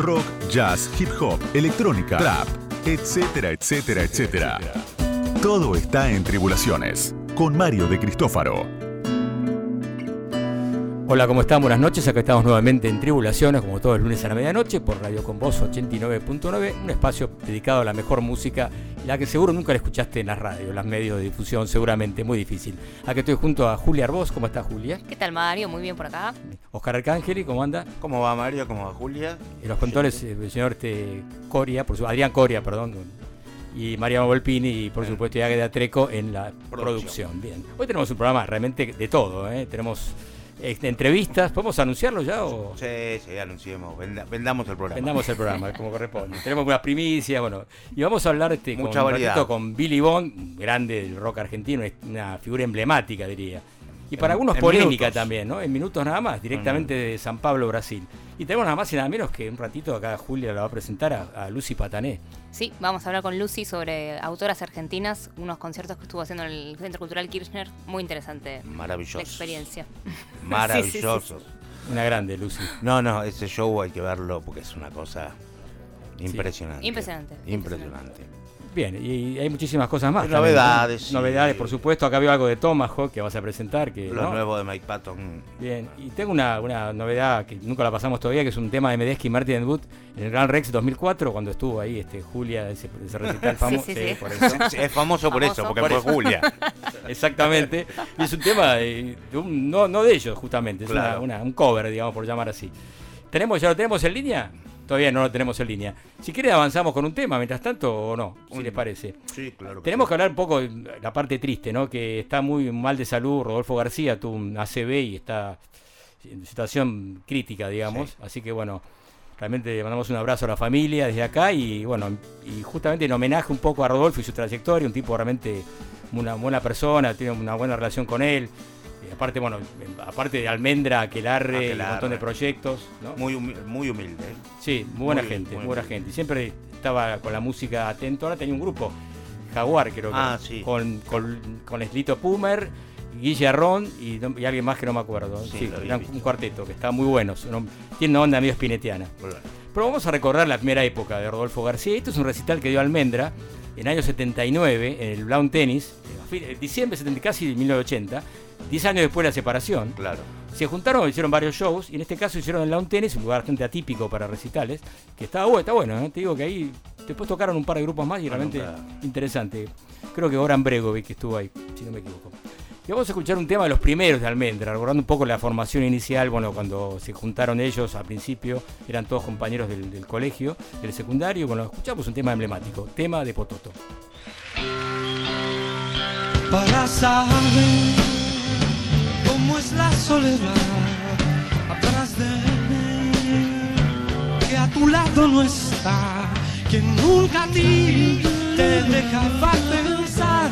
rock, jazz, hip hop, electrónica, trap, etcétera, etcétera, etcétera. Todo está en Tribulaciones, con Mario de Cristófaro. Hola, ¿cómo están? Buenas noches. Acá estamos nuevamente en Tribulaciones, como todos los lunes a la medianoche, por Radio Con Voz 89.9, un espacio dedicado a la mejor música, la que seguro nunca la escuchaste en las radios, los medios de difusión, seguramente, muy difícil. Aquí estoy junto a Julia Arbós. ¿Cómo está, Julia? ¿Qué tal, Mario? Muy bien por acá. Oscar Arcángeli, ¿cómo anda? ¿Cómo va, Mario? ¿Cómo va, Julia? Y los controles, eh, el señor este, Coria, por su, Adrián Coria, perdón, y Mariano Volpini y por supuesto de Treco en la producción. producción. Bien. Hoy tenemos un programa realmente de todo, ¿eh? tenemos entrevistas. ¿Podemos anunciarlo ya? O? Sí, sí, anunciemos. vendamos el programa. Vendamos el programa, como corresponde. Tenemos unas primicias, bueno. Y vamos a hablar este, Mucha con, con Billy Bond, grande del rock argentino, una figura emblemática, diría. Y para algunos polémica también, ¿no? En minutos nada más, directamente de San Pablo, Brasil. Y tenemos nada más y nada menos que un ratito acá Julia la va a presentar a, Lucy Patané. Sí, vamos a hablar con Lucy sobre autoras argentinas, unos conciertos que estuvo haciendo en el Centro Cultural Kirchner. Muy interesante. Maravilloso. experiencia. Maravilloso. Una grande, Lucy. No, no, ese show hay que verlo porque es una cosa impresionante. Impresionante. Impresionante. Bien, y hay muchísimas cosas más. novedades. Novedades, por supuesto. Acá veo algo de Tomahawk que vas a presentar. Que, Lo nuevo de Mike Patton. Bien, y tengo una, novedad que nunca la pasamos todavía, que es un tema de Medeski y Martin Wood en el Grand Rex 2004, cuando estuvo ahí este, Julia, ese, recital famoso. Sí, sí, por eso. es famoso por eso, porque fue Julia. Exactamente. Y es un tema de, no, no de ellos, justamente. Es un cover, digamos, por llamar así. ¿Tenemos, ¿Ya lo tenemos en línea? Todavía no lo tenemos en línea. Si quieren avanzamos con un tema mientras tanto o no, si les parece. Sí, claro. Tenemos que hablar un poco de la parte triste, ¿no? Que está muy mal de salud. Rodolfo García tuvo un ACV y está en situación crítica, digamos. Así que bueno, realmente le mandamos un abrazo a la familia desde acá y bueno, y justamente en homenaje un poco a Rodolfo y su trayectoria, un tipo realmente una buena persona, tiene una buena relación con él aparte, bueno, aparte de Almendra, Aquelarre, un montón de proyectos. Muy, humilde, muy humilde. ¿eh? Sí, muy buena gente, muy, buena gente. Siempre estaba con la música atento. Ahora tenía un grupo, Jaguar, creo que, ah, sí. con, con, con Eslito Pumer, Guille Arrón y, alguien más que no me acuerdo. Sí, un cuarteto que está muy bueno. Tiene una onda medio espinetiana. Pero vamos a recorrer la primera época de Rodolfo García. Esto es un recital que dio Almendra en el año 79 en el Brown Tennis, en diciembre 70, casi 1980 Diez años después de la separación. Claro. Se juntaron, hicieron varios shows, y en este caso hicieron el Lawn Tennis, un lugar bastante atípico para recitales, que estaba bueno, está bueno, ¿eh? te digo que ahí después tocaron un par de grupos más y realmente interesante. Creo que Goran Bregovic que estuvo ahí, si no me equivoco. Y vamos a escuchar un tema de los primeros de Almendra, recordando un poco la formación inicial, bueno, cuando se juntaron ellos al principio, eran todos compañeros del, colegio, del secundario, bueno, escuchamos un tema emblemático, tema de Pototo. Para saber cómo es la soledad atrás de mí, que a tu lado no está, que nunca a ti te dejaba pensar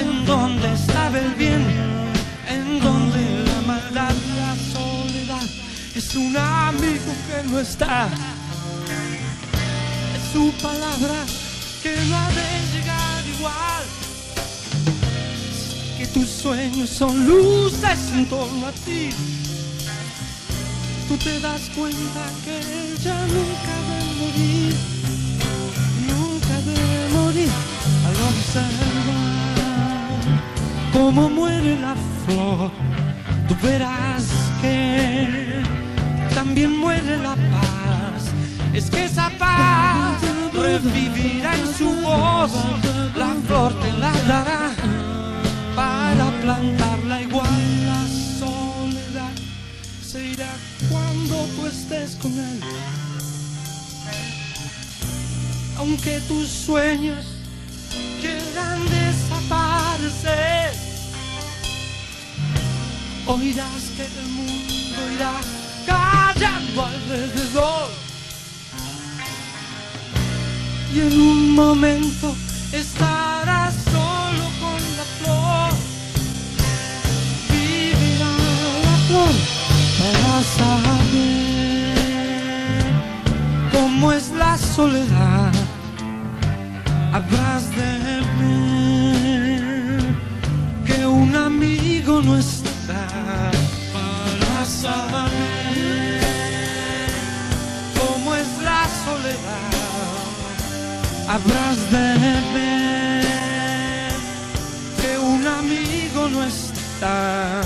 en dónde estaba el bien, es un amigo que no está, es su palabra que no ha de llegar igual que tus sueños son luces en torno a ti. Tú te das cuenta que ella nunca debe morir, nunca debe morir al observar cómo muere la flor. Tú verás que también muere la paz. Es que esa paz revivirá en su voz, la flor te la dará para plantarla igual la soledad se irá cuando tú estés con él. Aunque tus sueños quieran desaparecer, oirás que el mundo irá. Y en un momento estarás solo con la flor. Vivirá la flor para saber cómo es la soledad. Habrás de ver que un amigo no está para saber soledad habrás de ver que un amigo no está.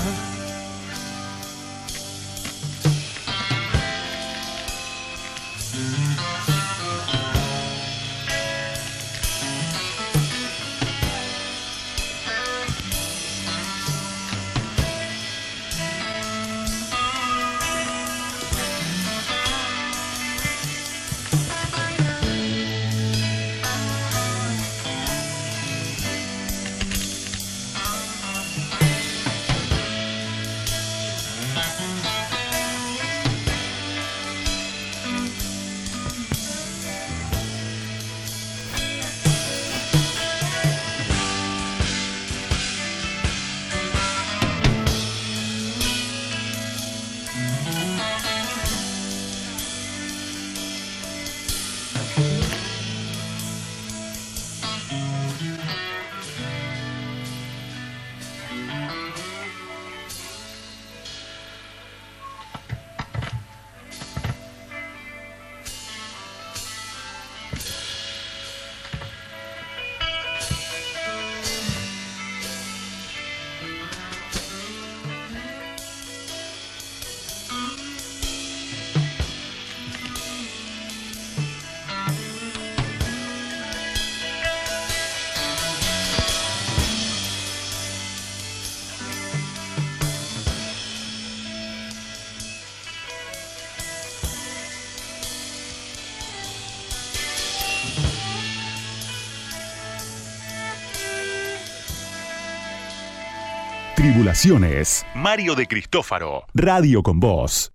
Tribulaciones. Mario de Cristófaro. Radio con Voz.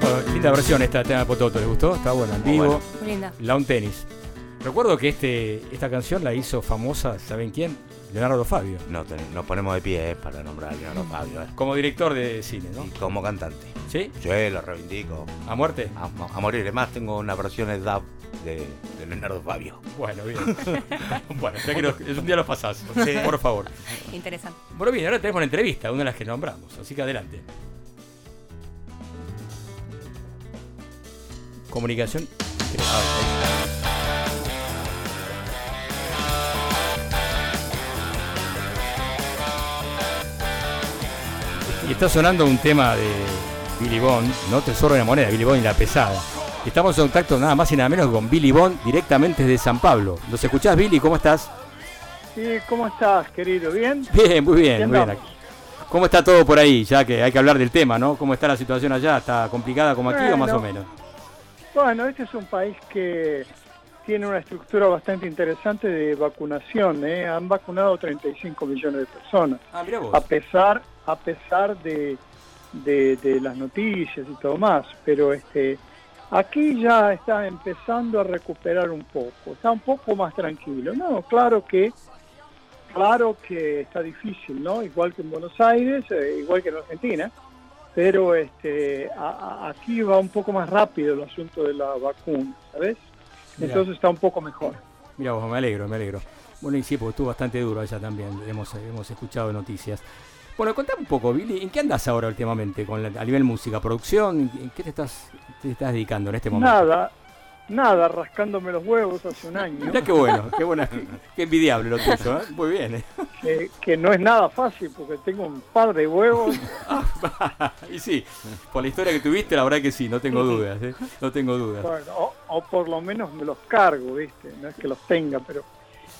Bueno, linda versión esta tema de Pototo, ¿les gustó? Está buena, en vivo. bueno. Muy linda. Lawn Tennis. Recuerdo que este, esta canción la hizo famosa, ¿saben quién? Leonardo Fabio. No, ten- nos ponemos de pie eh, para nombrar a Leonardo Fabio. eh. Como director de cine, ¿no? Y como cantante. ¿Sí? Yo lo reivindico. ¿A muerte? A, a morir. Además, tengo una versión de dub de, de Leonardo Fabio. Bueno, bien. bueno, ya que es un día lo pasás, Sí. por favor. Interesante. Bueno, bien, ahora tenemos una entrevista, una de las que nombramos, así que adelante. Comunicación. Y está sonando un tema de Billy Bond, no Tesoro de la Moneda, Billy Bond y la pesada. Estamos en contacto nada más y nada menos con Billy Bond directamente desde San Pablo. ¿Nos escuchás, Billy? ¿Cómo estás? Sí, ¿cómo estás, querido? ¿Bien? Bien, muy bien, Bien, muy bien. ¿Cómo está todo por ahí? Ya que hay que hablar del tema, ¿no? ¿Cómo está la situación allá? ¿Está complicada como aquí o más o menos? Bueno, este es un país que tiene una estructura bastante interesante de vacunación. ¿eh? Han vacunado 35 millones de personas. Ah. A pesar, a pesar de, de, de las noticias y todo más. Pero este, aquí ya está empezando a recuperar un poco. Está un poco más tranquilo. No, claro que claro que está difícil, ¿no? Igual que en Buenos Aires, eh, igual que en Argentina, pero este, a- a- aquí va un poco más rápido el asunto de la vacuna, ¿sabes? Mirá. Entonces está un poco mejor. Mira vos, me alegro, me alegro. Bueno, y sí, porque estuvo bastante duro allá también, hemos, hemos escuchado noticias. Bueno, contame un poco, Billy, ¿en qué andas ahora últimamente con la- a nivel música, producción? ¿En qué te estás, te estás dedicando en este momento? Nada, nada, rascándome los huevos hace un año, Mirá qué bueno, qué buena, qué, envidiable lo tuyo, ¿eh? Muy bien. ¿eh? que, que no es nada fácil porque tengo un par de huevos. y sí, por la historia que tuviste, la verdad que sí, no tengo dudas, ¿eh? No tengo dudas. Bueno, o, o por lo menos me los cargo, ¿viste? No es que los tenga, pero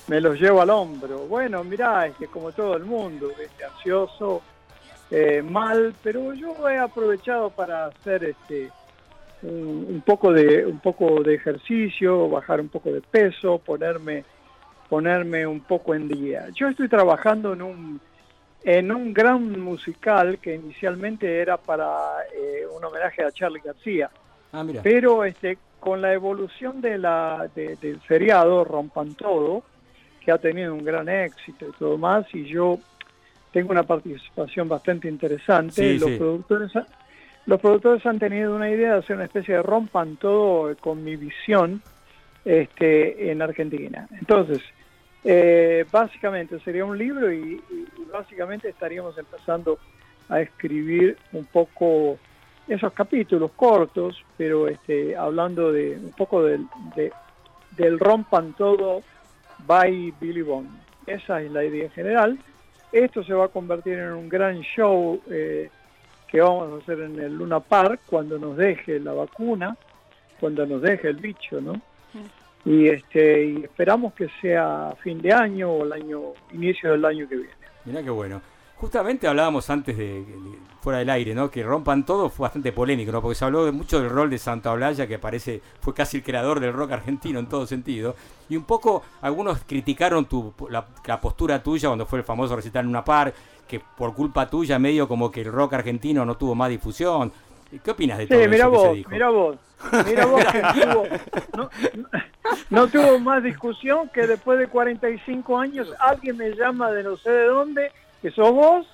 me los llevo al hombro. Bueno, mirá, es que como todo el mundo, ¿viste? Ansioso, eh, mal, pero yo he aprovechado para hacer este un, un poco de un poco de ejercicio, bajar un poco de peso, ponerme ponerme un poco en día. Yo estoy trabajando en un en un gran musical que inicialmente era para eh, un homenaje a Charlie García. Ah, mira. Pero este, con la evolución de la, de- del seriado Rompan Todo, que ha tenido un gran éxito y todo más, y yo tengo una participación bastante interesante, Sí, los, sí. Productores, los productores han tenido una idea de hacer una especie de Rompan Todo con mi visión este, en Argentina. Entonces, eh, básicamente sería un libro y, y básicamente estaríamos empezando a escribir un poco esos capítulos cortos, pero este, hablando de un poco del, de, del rompan todo by Billy Bond. Esa es la idea general. Esto se va a convertir en un gran show eh, que vamos a hacer en el Luna Park cuando nos deje la vacuna, cuando nos deje el bicho, ¿no? Y, este, y esperamos que sea fin de año o el año inicio del año que viene. Mirá qué bueno. Justamente hablábamos antes de, fuera del aire, ¿no? Que rompan todo fue bastante polémico, ¿no? Porque se habló de mucho del rol de Santa Blaya, que parece fue casi el creador del rock argentino en todo sentido. Y un poco algunos criticaron tu, la, postura tuya cuando fue el famoso recital en una par, que por culpa tuya medio como que el rock argentino no tuvo más difusión. ¿Qué opinas de todo mira eso vos, que se dijo? Mira vos, mira vos que no, no, tuvo más discusión que después de 45 años alguien me llama de no sé de dónde que sos vos,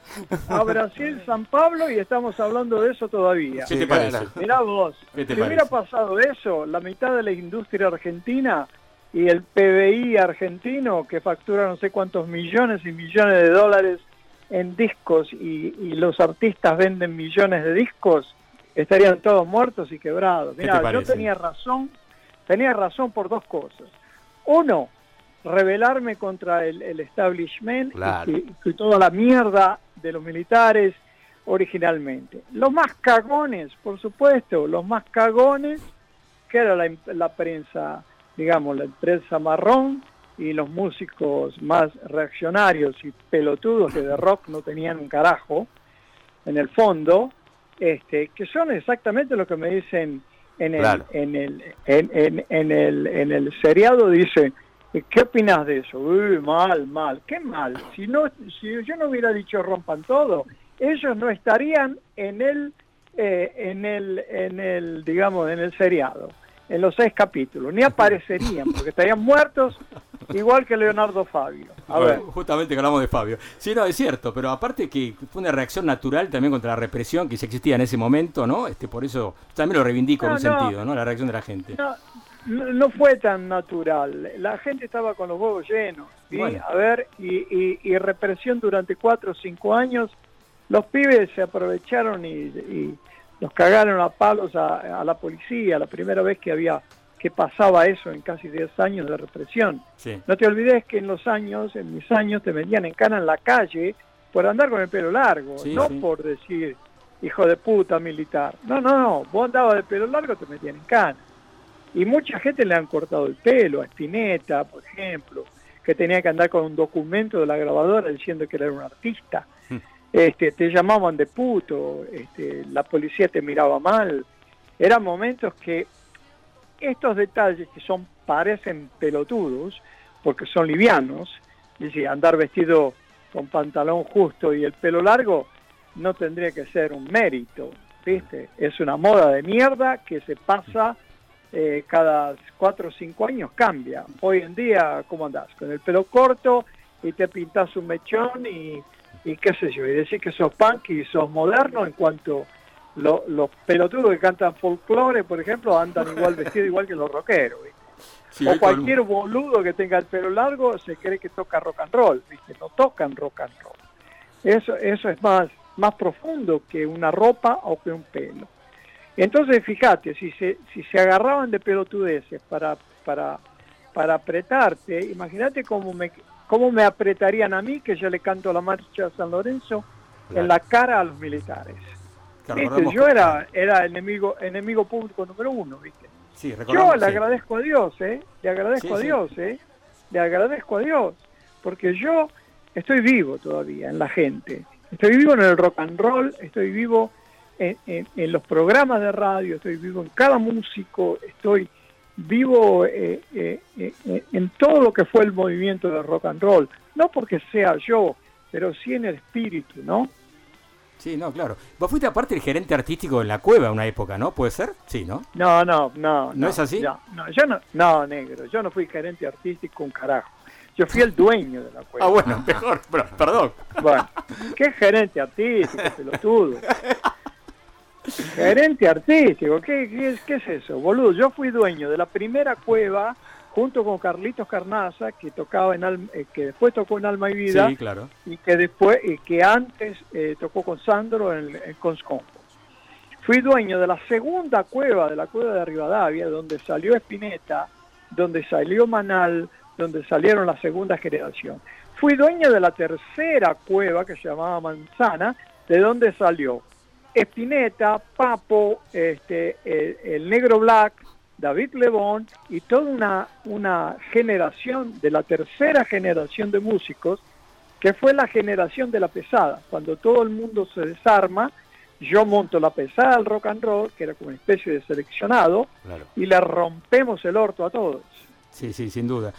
a Brasil, San Pablo, y estamos hablando de eso todavía. ¿Qué te parece? Mirá vos, si hubiera pasado eso, la mitad de la industria argentina y el PBI argentino, que factura no sé cuántos millones y millones de dólares en discos y, los artistas venden millones de discos, estarían todos muertos y quebrados. Mira, yo tenía razón, tenía razón por dos cosas. Uno, rebelarme contra el, establishment y, toda la mierda de los militares originalmente. Los más cagones, por supuesto, los más cagones, que era la, prensa, digamos, la prensa marrón y los músicos más reaccionarios y pelotudos que de rock no tenían un carajo, en el fondo, este, que son exactamente lo que me dicen en el, en el, en, en, el, en el seriado, dicen, ¿Qué opinas de eso? Uy, mal, mal. ¿Qué mal? Si no, si yo no hubiera dicho rompan todo, ellos no estarían en el, eh, en el, en el, digamos, en el seriado, en los seis capítulos, ni aparecerían, porque estarían muertos igual que Leonardo Fabio. A ver. Justamente que hablamos de Fabio. Sí, no, es cierto, pero aparte que fue una reacción natural también contra la represión que se existía en ese momento, ¿no? Este, por eso también lo reivindico en un sentido, ¿no? La reacción de la gente. No, no, fue tan natural. La gente estaba con los huevos llenos. A ver, y, represión durante cuatro o cinco años. Los pibes se aprovecharon y, los cagaron a palos a, la policía. La primera vez que había que pasaba eso en casi diez años de represión. No te olvides que en los años, en mis años, te metían en cana en la calle por andar con el pelo largo, no por decir hijo de puta militar. No, no, no. Vos andabas de pelo largo, te metían en cana. Y mucha gente le han cortado el pelo, a Spinetta, por ejemplo, que tenía que andar con un documento de la grabadora diciendo que era un artista. Hmm. Este, te llamaban de puto, este, la policía te miraba mal. Eran momentos que estos detalles que son parecen pelotudos, porque son livianos, decir, andar vestido con pantalón justo y el pelo largo no tendría que ser un mérito, ¿viste? Es una moda de mierda que se pasa eh, cada cuatro o cinco años cambia. Hoy en día, ¿cómo andás? Con el pelo corto y te pintas un mechón y, qué sé yo, y decir que sos punk y sos moderno en cuanto los pelotudos que cantan folclore, por ejemplo, andan igual vestidos igual que los rockeros. o cualquier boludo que tenga el pelo largo se cree que toca rock and roll, ¿viste? no tocan rock and roll. Eso, eso es más, más profundo que una ropa o que un pelo. Entonces, fíjate, si se, si se agarraban de pelotudeces para, para, para apretarte, imagínate cómo me, cómo me apretarían a mí, que yo le canto la marcha a San Lorenzo, en la cara a los militares. Yo era, era enemigo, enemigo público número uno, ¿viste? yo le agradezco a Dios, ¿eh? Le agradezco a Dios, ¿eh? Le agradezco a Dios, porque yo estoy vivo todavía en la gente. Estoy vivo en el rock and roll, estoy vivo en, los programas de radio, estoy vivo en cada músico, estoy vivo eh, eh, eh, en todo lo que fue el movimiento de rock and roll, no porque sea yo, pero sí en el espíritu, ¿no? Sí, no, claro. Vos fuiste aparte el gerente artístico en la cueva una época, ¿no? ¿Puede ser? Sí, ¿no? No, no, no. ¿No, es así? No, yo no, no, negro, yo no fui gerente artístico un carajo. Yo fui el dueño de la cueva. Ah, bueno, mejor, perdón. Bueno, ¿qué gerente artístico, pelotudo? Gerente artístico, ¿qué, qué, es eso? Boludo, yo fui dueño de la primera cueva junto con Carlitos Carnaza, que tocaba en eh, que después tocó en Alma y Vida, y que después, y que antes eh, tocó con Sandro en, en Conscompo. Fui dueño de la segunda cueva, de la cueva de Rivadavia, donde salió Espineta, donde salió Manal, donde salieron la segunda generación. Fui dueño de la tercera cueva, que se llamaba Manzana, de donde salió Espineta, Papo, este, el, el Negro Black, David Lebón y toda una, una generación de la tercera generación de músicos, que fue la generación de la pesada, cuando todo el mundo se desarma, yo monto la pesada del rock and roll, que era como una especie de seleccionado, Claro. y le rompemos el orto a todos. Sí, sí, sin duda.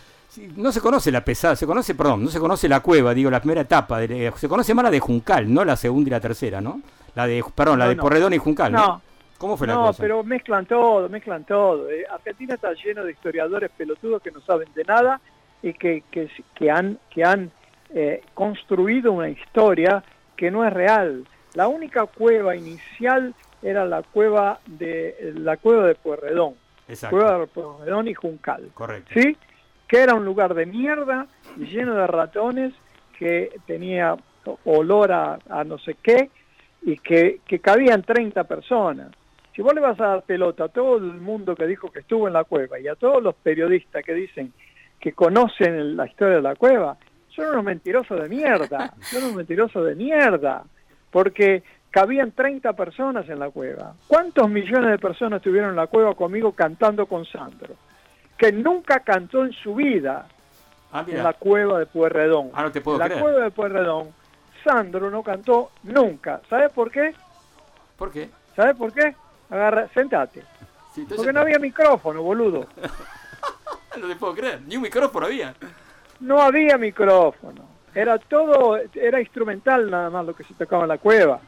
No se conoce la pesada, se conoce, perdón, no se conoce la cueva, digo, la primera etapa. de- se conoce más la de Juncal, no la segunda y la tercera, ¿no? La de, perdón, la No, de no. Porredón y Juncal, ¿no? No, ¿Cómo fue la no, cosa? pero mezclan todo, mezclan todo. Eh, Argentina está lleno de historiadores pelotudos que no saben de nada y que, que, que han, que han eh, construido una historia que no es real. La única cueva inicial era la cueva de la cueva de Pueyrredón, Exacto, cueva de Pueyrredón y Juncal, correcto. ¿sí? Que era un lugar de mierda lleno de ratones que tenía olor a, a no sé qué y que, que cabían 30 personas. Si vos le vas a dar pelota a todo el mundo que dijo que estuvo en la cueva y a todos los periodistas que dicen que conocen la historia de la cueva, son unos mentirosos de mierda, son unos mentirosos de mierda, porque cabían 30 personas en la cueva. ¿Cuántos millones de personas estuvieron en la cueva conmigo cantando con Sandro? Que nunca cantó en su vida Ah, en la cueva de Pueyrredón. Ah, no te puedo en la creer. cueva de Pueyrredón, Sandro no cantó nunca. ¿Sabes por qué? ¿Por qué? ¿Sabes por qué? Agarra, sentate. Sí, Porque no había micrófono, boludo. No te puedo creer, ni un micrófono había. No había micrófono. Era todo, era instrumental nada más lo que se tocaba en la cueva.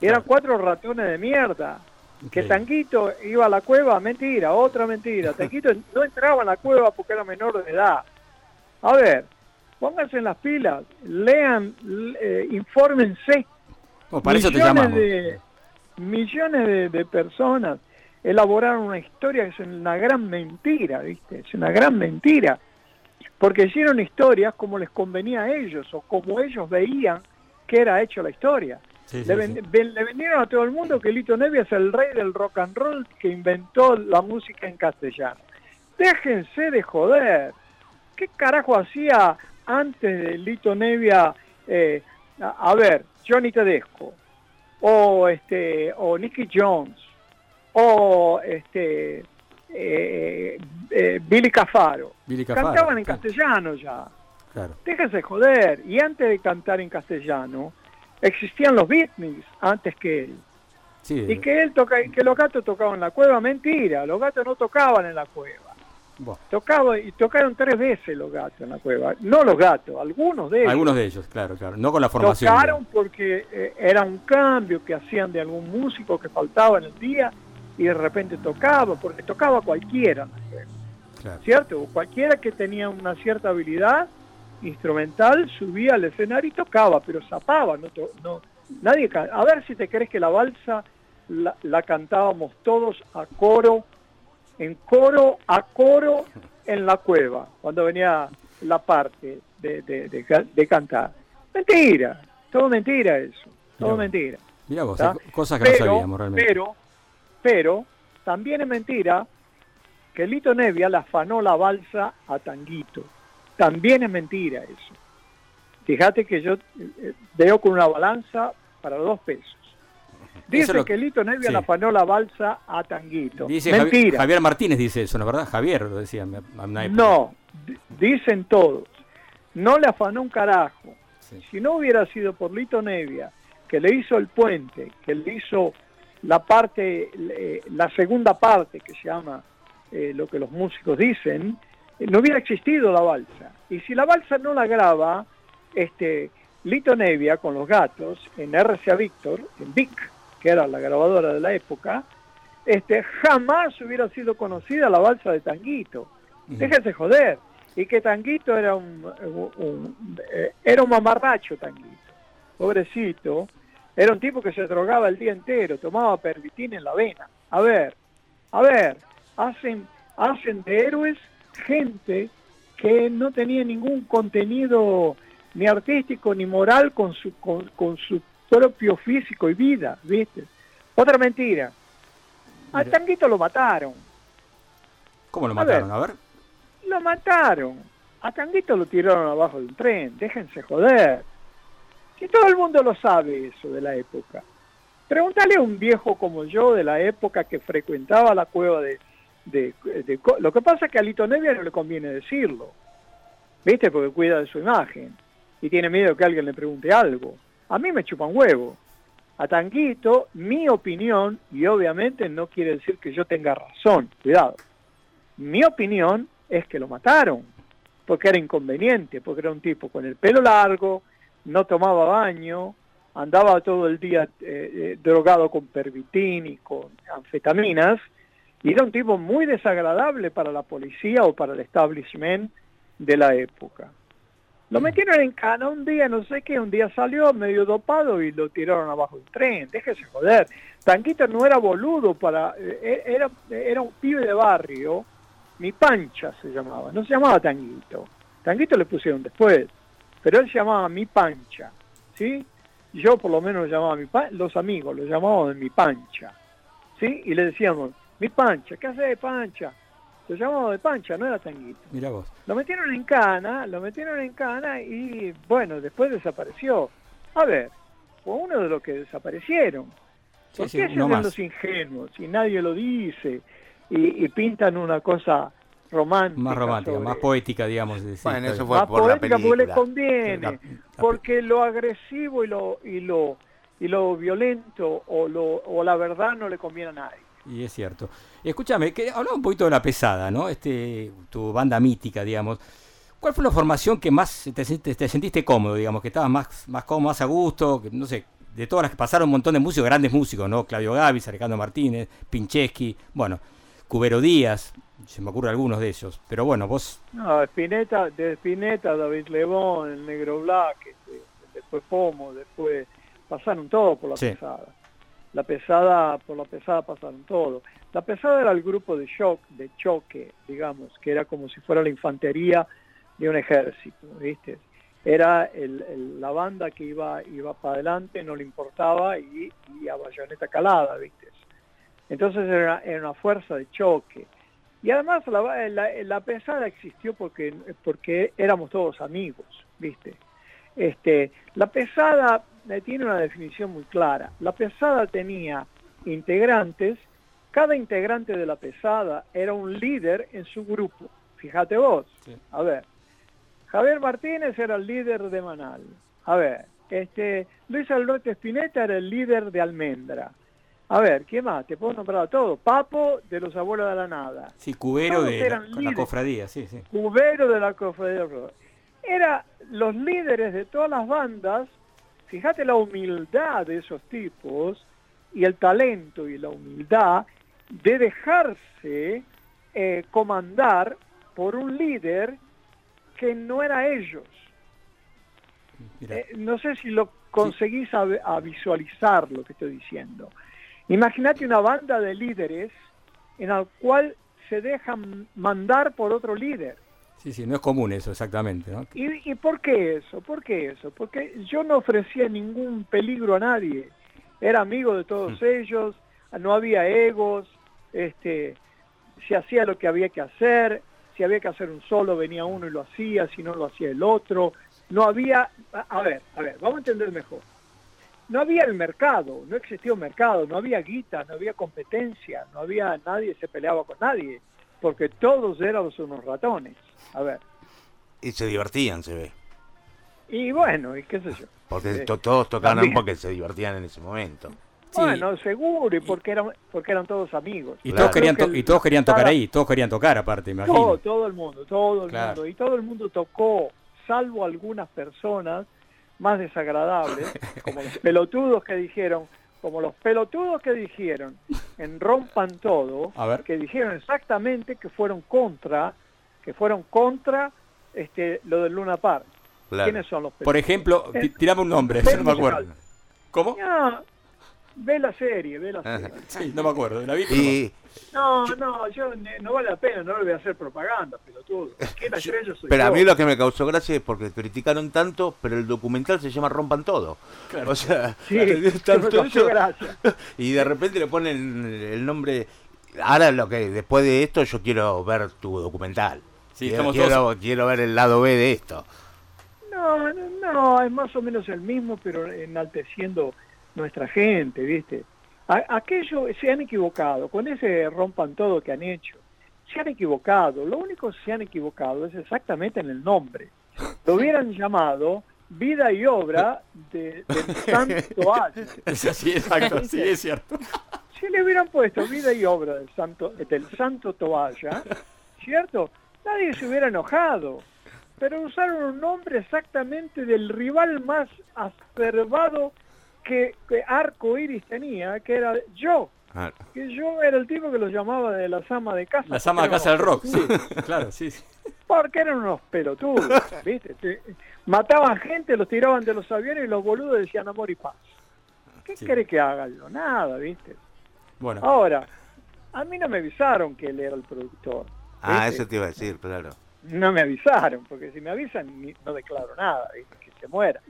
Y eran cuatro ratones de mierda. Que. Tanguito iba a la cueva, mentira, otra mentira. Tanguito no entraba en la cueva porque era menor de edad. A ver, pónganse en las pilas, lean, l- eh, infórmense. Oh, para eso te millones llamamos. de millones de, de personas elaboraron una historia que es una gran mentira, ¿viste? Es una gran mentira. Porque hicieron historias como les convenía a ellos o como ellos veían que era hecho la historia. Sí, le, sí. le vendieron a todo el mundo que Lito Nevia es el rey del rock and roll que inventó la música en castellano. Déjense de joder. ¿Qué carajo hacía antes de Lito Nevia? eh, a, a ver, Johnny Tedesco, o este, o Nicky Jones, o este, eh, eh, Billy Cafaro. Billy Cafaro, Cantaban en castellano ya. Claro. Déjense joder. Y antes de cantar en castellano, existían los Beatles antes que él. Sí, Y que él toca, que los gatos tocaban en la cueva, mentira, los gatos no tocaban en la cueva. Tocaba, y tocaron tres veces los gatos en la cueva. No los gatos, algunos de ellos. algunos de ellos, claro, claro. No con la formación. Tocaron porque eh, era un cambio que hacían de algún músico que faltaba en el día y de repente tocaba, porque tocaba cualquiera, en la cueva, Claro. ¿cierto? Cualquiera que tenía una cierta habilidad instrumental subía al escenario y tocaba, pero zapaba, no, to- no nadie a ver si te crees que la balsa la, la cantábamos todos a coro, en coro, a coro en la cueva, cuando venía la parte de, de- de ca- de cantar. Mentira, todo mentira eso, todo Mirá. mentira. Mira vos, cosas que no Pero, sabíamos realmente. Pero, pero, también es mentira que Lito Nevia le afanó la balsa a Tanguito. También es mentira eso. Fíjate que yo eh, veo con una balanza para dos pesos. Dice lo- que Lito Nevia sí. le afanó la balsa a Tanguito. Dice mentira. Javier Martínez dice eso, ¿no es verdad? Javier lo decía. No, di- dicen todos. No le afanó un carajo. Sí. Si no hubiera sido por Lito Nevia, que le hizo el puente, que le hizo la parte, la segunda parte que se llama eh, lo que los músicos dicen, eh, no hubiera existido la balsa. Y si la balsa no la graba, este, Lito Nevia con los gatos en RCA Victor, en Vic, que era la grabadora de la época, este, jamás hubiera sido conocida la balsa de Tanguito. Ujú. Déjense joder. Y que Tanguito era un, un- un- eh, era un mamarracho Tanguito. Pobrecito. Era un tipo que se drogaba el día entero, tomaba pervitin en la vena. A ver, a ver, hacen, hacen de héroes gente que no tenía ningún contenido ni artístico ni moral con su, con, con su propio físico y vida, ¿viste? Otra mentira. A Mira. Tanguito lo mataron. ¿Cómo lo A ver. mataron? A ver. Lo mataron. A Tanguito lo tiraron abajo de un tren. Déjense joder. Si todo el mundo lo sabe eso de la época. Pregúntale a un viejo como yo de la época que frecuentaba la cueva de... de- de Co- lo que pasa es que a Lito Nevia no le conviene decirlo. ¿Viste? Porque cuida de su imagen. Y tiene miedo que alguien le pregunte algo. A mí me chupan huevo. A Tanguito, mi opinión, y obviamente no quiere decir que yo tenga razón, cuidado. Mi opinión es que lo mataron, porque era inconveniente, porque era un tipo con el pelo largo, no tomaba baño, andaba todo el día eh, eh, drogado con pervitin y con anfetaminas, y era un tipo muy desagradable para la policía o para el establishment de la época. Lo metieron en cana un día, no sé qué, un día salió medio dopado y lo tiraron abajo del tren, déjese joder. Tanquito no era boludo para, eh, era, era un pibe de barrio, mi pancha se llamaba, no se llamaba Tanguito. Tanguito le pusieron después, pero él se llamaba mi pancha, ¿sí? Yo por lo menos lo llamaba mi pancha, los amigos lo llamaban mi pancha, ¿sí? Y le decíamos, mi pancha, ¿qué haces pancha? Lo llamábamos de pancha, no era Tanguito. Mira vos. Lo metieron en cana, lo metieron en cana y bueno, después desapareció. A ver, fue uno de los que desaparecieron. Sí, ¿Por sí, qué hacen más. los ingenuos y nadie lo dice y, y pintan una cosa romántica? Más romántica, sobre- más poética, digamos. de- sí, Bueno, está eso fue más por la poética porque le conviene, La- la- porque lo agresivo y lo y lo y lo violento o lo o la verdad no le conviene a nadie. Y es cierto. Escúchame, que hablaba un poquito de la pesada, ¿no? Este, tu banda mítica, digamos. ¿Cuál fue la formación que más te, sent- te sentiste cómodo, digamos, que estabas más, más cómodo, más a gusto? Que, no sé, de todas las que pasaron un montón de músicos, grandes músicos, ¿no? Claudio Gavis, Alejandro Martínez, Pincheski, bueno, Cubero Díaz, se me ocurren algunos de ellos. Pero bueno, vos, No, Spinetta, de Spinetta, David Lebón, el Negro Black, este, después Pomo, después pasaron todos por la Sí. pesada. La pesada, por la pesada pasaron todos. La pesada era el grupo de shock, de choque, digamos, que era como si fuera la infantería de un ejército, ¿viste? Era el- la banda que iba iba para adelante, no le importaba y, a bayoneta calada, ¿viste? Entonces era, era una fuerza de choque. Y además la, la- pesada existió porque, porque éramos todos amigos, ¿viste? Este, la pesada tiene una definición muy clara. La pesada tenía integrantes, cada integrante de la pesada era un líder en su grupo. Fíjate vos, Sí. a ver, Javier Martínez era el líder de Manal. A ver, este, Luis Alberto Spinetta era el líder de Almendra. A ver, ¿qué más? Te puedo nombrar a todos. Papo de los abuelos de la nada. sí, Cubero Todos de la, cofradía, sí, sí. Cubero de la Cofradía. Era los líderes de todas las bandas. Fíjate la humildad de esos tipos y el talento y la humildad de dejarse eh, comandar por un líder que no era ellos. Eh, no sé si lo conseguís a, a visualizar lo que estoy diciendo. Imagínate una banda de líderes en la cual se dejan mandar por otro líder. Sí, sí, no es común eso, exactamente, ¿no? ¿Y, ¿Y por qué eso? ¿Por qué eso? Porque yo no ofrecía ningún peligro a nadie. Era amigo de todos ellos, no había egos, este, se hacía lo que había que hacer, si había que hacer un solo venía uno y lo hacía, si no lo hacía el otro. No había, a a ver, a ver, vamos a entender mejor. No había el mercado, no existía un mercado, no había guita, no había competencia, no había nadie se peleaba con nadie, porque todos éramos unos ratones. A ver. Y se divertían, se ve. Y bueno, y qué sé yo. Porque Eh, to- todos tocaban también. porque se divertían en ese momento. Sí. Bueno, seguro, y porque eran, porque eran todos amigos. Y, Claro. todos querían to- y todos querían tocar ahí, todos querían tocar aparte, imagino. Todo, todo el mundo, todo el Claro. mundo. Y todo el mundo tocó, salvo algunas personas más desagradables, como los pelotudos que dijeron, como los pelotudos que dijeron en Rompan Todo, A ver. que dijeron exactamente que fueron contra, que fueron contra este lo del Luna Park. Claro. ¿Quiénes son los Por pelotudos? ejemplo, Eh, ti- tirame un nombre, yo no me acuerdo. ¿Cómo? Ve la serie, ve la serie. Sí, no me acuerdo. La vi, pero no. Y No, no, yo no vale la pena, no le voy a hacer propaganda, pelotudo. ¿Quién la estrella soy Pero a yo? mí lo que me causó gracia es porque criticaron tanto, pero el documental se llama Rompan Todo. O sea, Sí, tanto causó eso, gracia. y de repente le ponen el nombre. Ahora lo que después de esto yo quiero ver tu documental. Sí, quiero, estamos quiero, todos- quiero ver el lado B de esto. No, no, no, es más o menos el mismo, pero enalteciendo nuestra gente, ¿viste? A- aquello se han equivocado, con ese rompan todo que han hecho, se han equivocado. Lo único que se han equivocado es exactamente en el nombre. Lo hubieran llamado Vida y Obra de, del Santo. Es así, exacto, sí, es cierto. Si le hubieran puesto vida y obra del santo, del santo toalla, ¿cierto? Nadie se hubiera enojado. Pero usaron un nombre exactamente del rival más acervado que, que Arco Iris tenía, que era yo. Ah, Que yo era el tipo que los llamaba de la sama de casa. La sama de casa del rock, sí, claro, sí. sí. porque eran unos pelotudos, ¿viste? Te- Mataban gente, los tiraban de los aviones y los boludos decían amor y paz. ¿Qué Sí. querés que haga yo? Nada, ¿viste? Bueno, Ahora, a mí no me avisaron que él era el productor. ah, ¿viste? eso te iba a decir, claro. No me avisaron, porque si me avisan ni- no declaro nada, ¿viste? que se muera.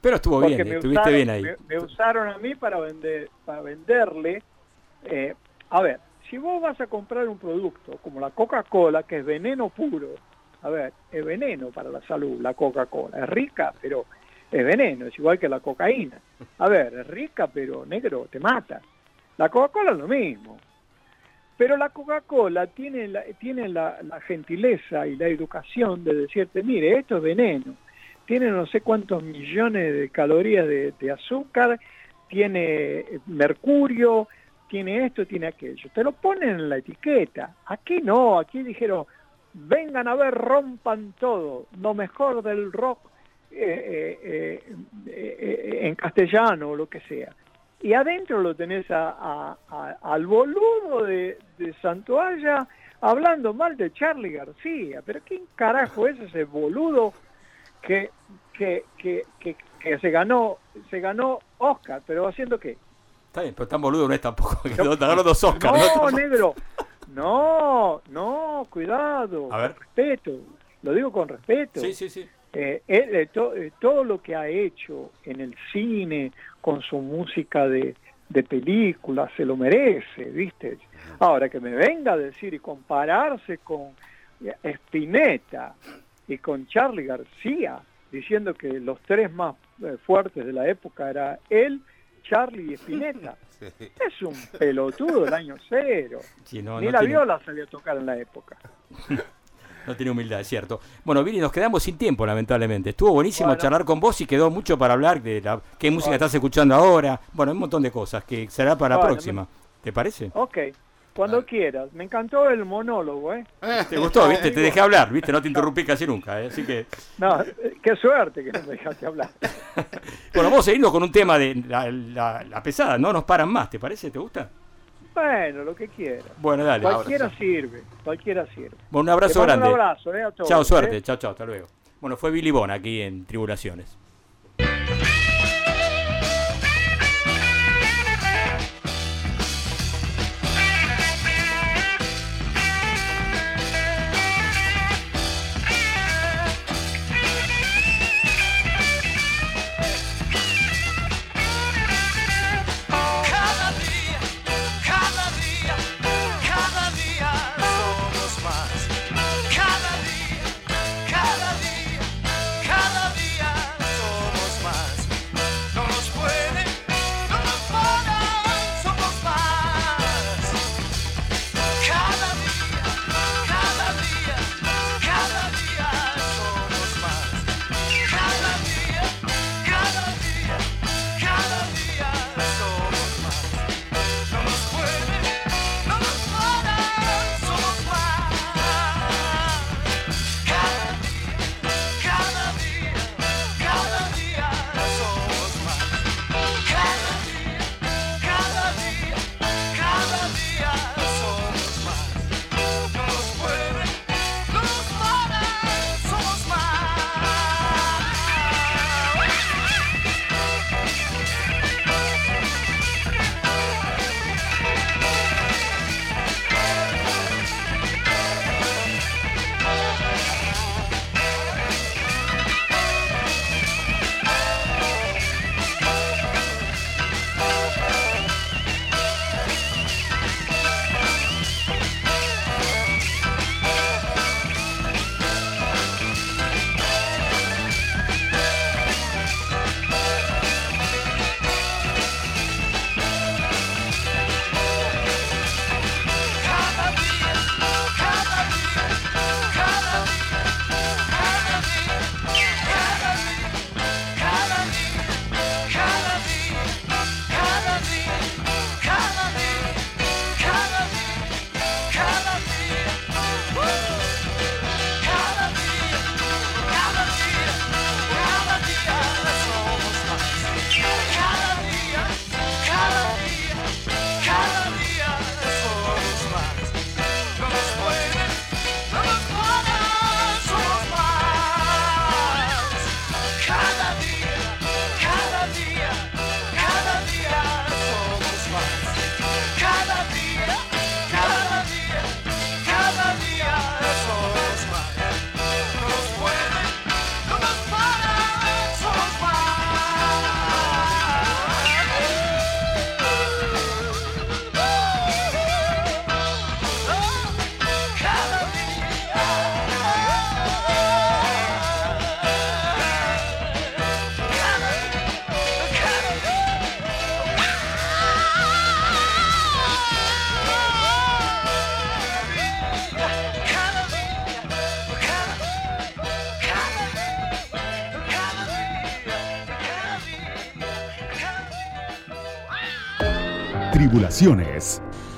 Pero estuvo bien, me estuviste usaron- bien ahí. Me, me usaron a mí para vender, para venderle. eh, a ver, si vos vas a comprar un producto como la Coca-Cola, que es veneno puro, a ver, es veneno para la salud, la Coca-Cola. Es rica, pero es veneno, es igual que la cocaína. A ver, es rica, pero negro, te mata. La Coca-Cola es lo mismo. Pero la Coca-Cola tiene, la, tiene la, la gentileza y la educación de decirte, mire, esto es veneno. Tiene no sé cuántos millones de calorías de, azúcar, tiene mercurio, tiene esto, tiene aquello. Te lo ponen en la etiqueta. Aquí no, aquí dijeron, vengan a ver, rompan todo, lo mejor del rock eh, eh, eh, en castellano o lo que sea. Y adentro lo tenés a- al boludo de, de Santoalla hablando mal de Charlie García. Pero ¿quién carajo es ese boludo que, que, que, que, que se ganó se ganó Oscar? ¿Pero haciendo qué? Está bien, pero tan boludo no es tampoco. Que no, dos Oscars. No, ¿no? negro. No, no, cuidado. A ver. Con respeto. Lo digo con respeto. Sí, sí, sí. Eh, él, eh, to- eh, todo lo que ha hecho en el cine, con su música de, de película, se lo merece, ¿viste? Ahora, que me venga a decir y compararse con eh, Spinetta y con Charlie García, diciendo que los tres más eh, fuertes de la época era él, Charlie y Spinetta. Es un pelotudo del año cero. Sí, no, Ni no la tiene- viola sabía tocar en la época. No tiene humildad, es cierto. Bueno, Viri, nos quedamos sin tiempo, lamentablemente. Estuvo buenísimo Bueno. charlar con vos y quedó mucho para hablar de la, qué música Bueno. estás escuchando ahora. Bueno, un montón de cosas que será para la próxima. ¿Te parece? Ok, cuando quieras. Me encantó el monólogo, ¿eh? ¿Te gustó, viste? Te dejé hablar, viste? No te interrumpí casi nunca, ¿eh? Así que... No, eh, qué suerte que no me dejaste hablar. Bueno, vamos a irnos con un tema de la, la- la pesada. No nos paran más, ¿te parece? ¿Te gusta? Bueno, lo que quieras. Bueno, dale. Cualquiera sirve, cualquiera sirve. Bueno, un abrazo grande. Un abrazo, ¿eh? A todos, Chao, suerte. ¿eh? Chao, chao. Hasta luego. Bueno, fue Billy Bon aquí en Tribulaciones.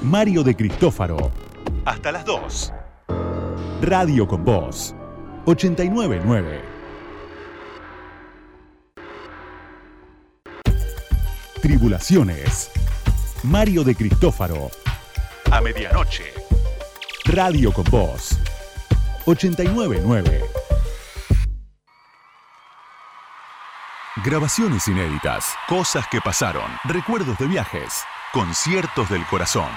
Mario de Cristófaro. Hasta las 2. Radio con Voz. 899. Tribulaciones. Mario de Cristófaro. A medianoche. Radio con Voz. 899. Grabaciones inéditas, cosas que pasaron, recuerdos de viajes, conciertos del corazón.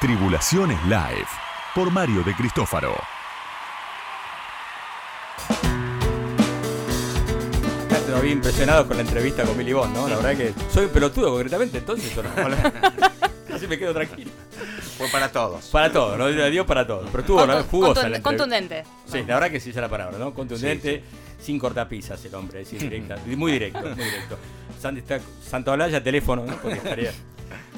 Tribulaciones Live por Mario de Cristófaro. Estoy bien impresionado con la entrevista con Billy Bond, ¿no? La verdad que soy un pelotudo concretamente, entonces. Así me quedo tranquilo. Fue para todos. Para todo, ¿no? Dios para todo. Pero estuvo ¿no? Contun- jugosa la contundente. Sí, la verdad que sí, esa es la palabra, ¿no? Contundente, sin cortapisas el hombre, es decir, directa, muy directo, muy directo. Santo Olaya, teléfono, ¿no? Porque estaría-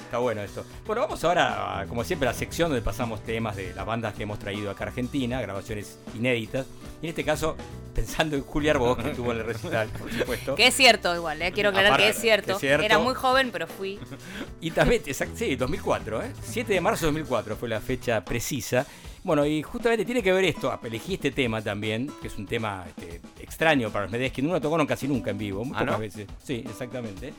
está bueno esto. Bueno, vamos ahora, a, como siempre, a la sección donde pasamos temas de las bandas que hemos traído acá a Argentina, grabaciones inéditas. Y en este caso, pensando en Julia Arbós, que estuvo en el recital, por supuesto. Que es cierto igual, eh, quiero aclarar Aparte, que es cierto. que es cierto. Era muy joven, pero fui. Y también, exact- sí, 2004, ¿eh? 7 de marzo de 2004 fue la fecha precisa. Bueno, y justamente tiene que ver esto, elegí este tema también, que es un tema este, extraño para los Medesky, no lo tocaron casi nunca en vivo, muy ¿Ah, pocas no? veces. Sí, exactamente.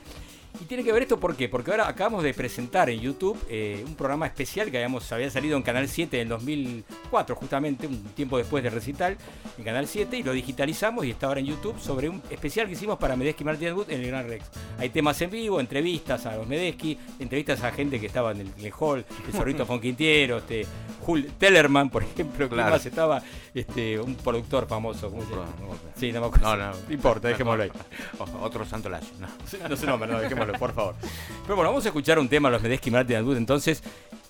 Y tiene que ver esto ¿por qué? Porque ahora acabamos de presentar en YouTube eh, un programa especial que habíamos, había salido en Canal 7 en 2004, justamente, un tiempo después del recital, en Canal 7, y lo digitalizamos y está ahora en YouTube sobre un especial que hicimos para Medesky y Martin Wood en el Gran Rex. Hay temas en vivo, entrevistas a los Medesky, entrevistas a gente que estaba en el, en el hall, el Zorrito Fonquintiero, este, Jul Tellerman, por ejemplo, que Claro. más estaba este, un productor famoso, ¿cómo se llama? No, no, Sí, no me acuerdo. No, no. No importa, dejémoslo ahí. Otro santo layo. No. Sí, No sé nombre, no, dejémoslo, por favor. Pero bueno, vamos a escuchar un tema de los Medesky Martin and Wood entonces,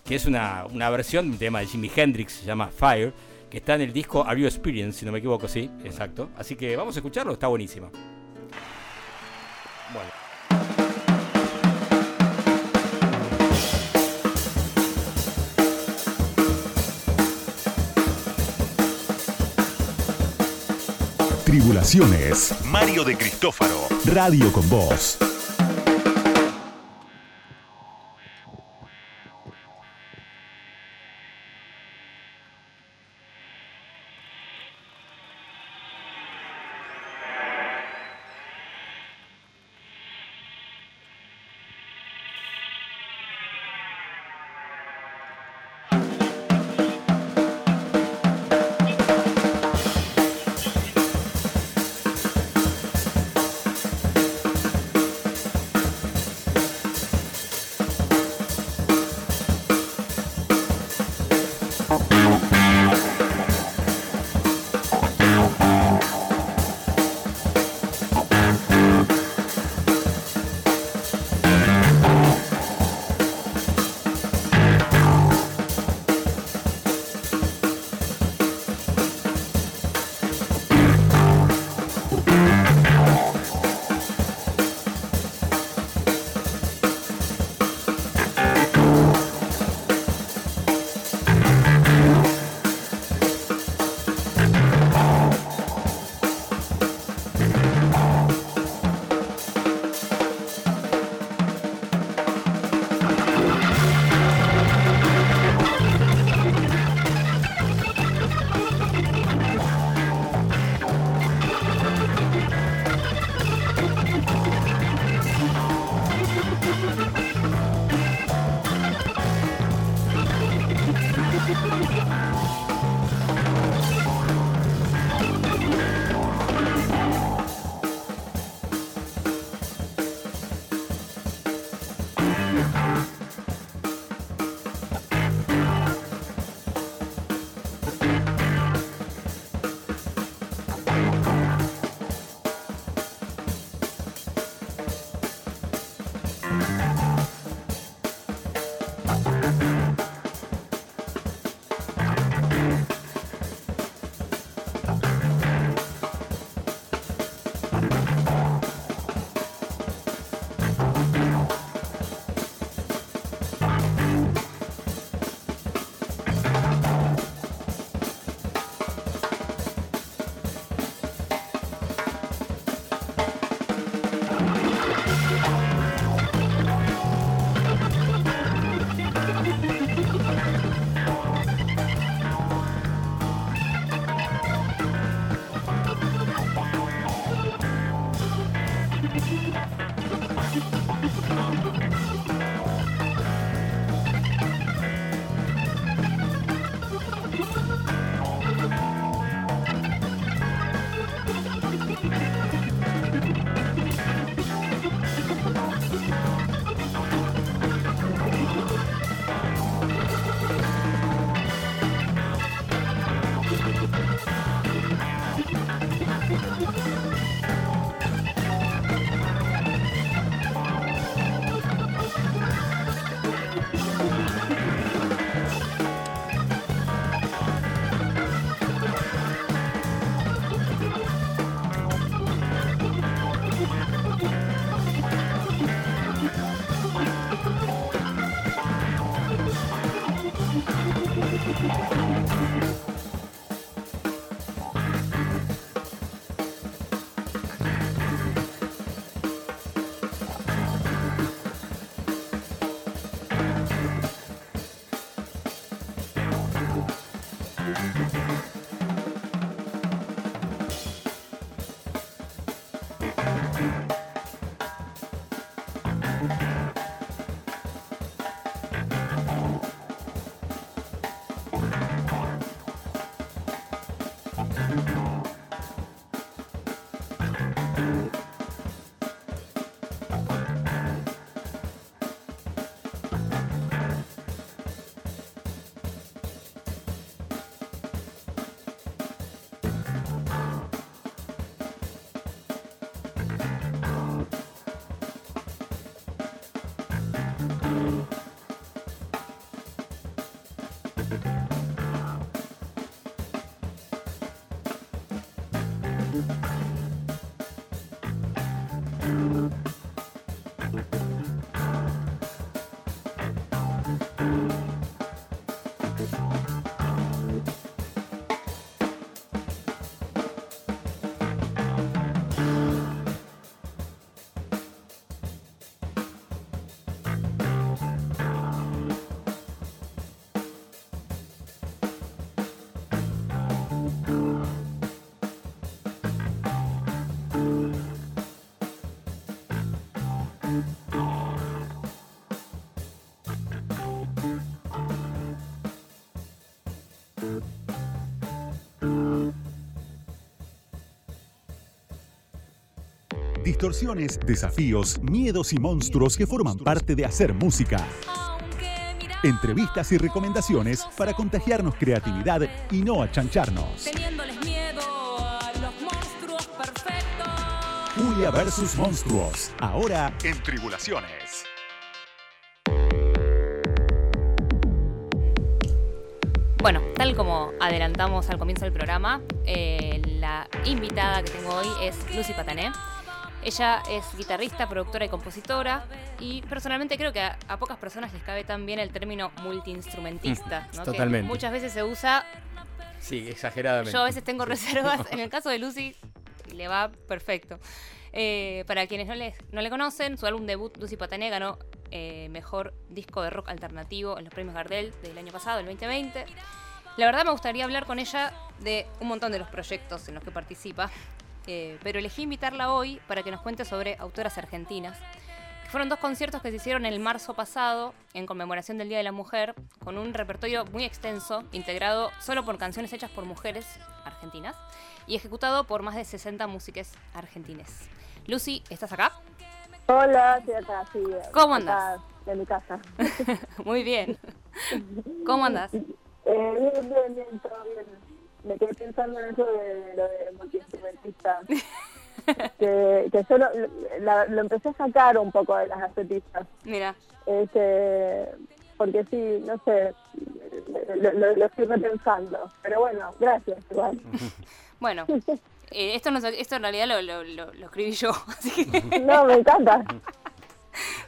que es una, una versión de un tema de Jimi Hendrix, se llama Fire, que está en el disco Are You Experience, si no me equivoco, sí, exacto. Así que vamos a escucharlo, está buenísima. Bueno. Tribulaciones. Mario de Cristófaro. Radio con Voz. Distorsiones, desafíos, miedos y monstruos que forman parte de hacer música. Entrevistas y recomendaciones para contagiarnos creatividad y no achancharnos. Teniéndoles miedo a los monstruos perfectos. Julia versus Monstruos. Ahora en Tribulaciones. Bueno, tal como adelantamos al comienzo del programa, eh, la invitada que tengo hoy es Lucy Patané. Ella es guitarrista, productora y compositora y personalmente creo que a, a pocas personas les cabe tan bien el término multiinstrumentista. ¿no? Que totalmente. muchas veces se usa, Sí, exageradamente. yo a veces tengo reservas, en el caso de Lucy le va perfecto. Eh, para quienes no le, no le conocen, su álbum debut, Lucy Patané, ganó eh, mejor disco de rock alternativo en los premios Gardel del año pasado, el 2020. La verdad me gustaría hablar con ella de un montón de los proyectos en los que participa, eh, pero elegí invitarla hoy para que nos cuente sobre autoras argentinas. que Fueron dos conciertos que se hicieron el marzo pasado en conmemoración del Día de la Mujer, con un repertorio muy extenso, integrado solo por canciones hechas por mujeres argentinas y ejecutado por más de 60 músicas argentines. Lucy, ¿estás acá? Hola, estoy acá, sí. ¿Cómo acá andás? De mi casa. Muy bien. ¿Cómo andas? Eh, bien, bien, bien, todo bien. Me quedé pensando en eso de lo de multiinstrumentista. que, que yo lo, la- lo empecé a sacar un poco de las gacetistas. Mira, Este, porque sí, no sé, lo, lo- lo estoy repensando. Pero bueno, gracias, igual. bueno, eh, esto, no, esto en realidad lo, escribí yo, así que, No, me encanta.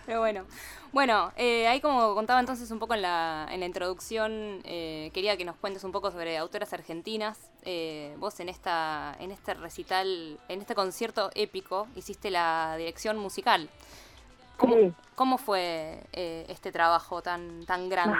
pero bueno. Bueno, eh, ahí como contaba entonces un poco en la, en la introducción, eh, quería que nos cuentes un poco sobre autoras argentinas. Eh, vos en esta, en este recital, en este concierto épico, hiciste la dirección musical. ¿Cómo, Sí. cómo fue eh, este trabajo tan, tan grande?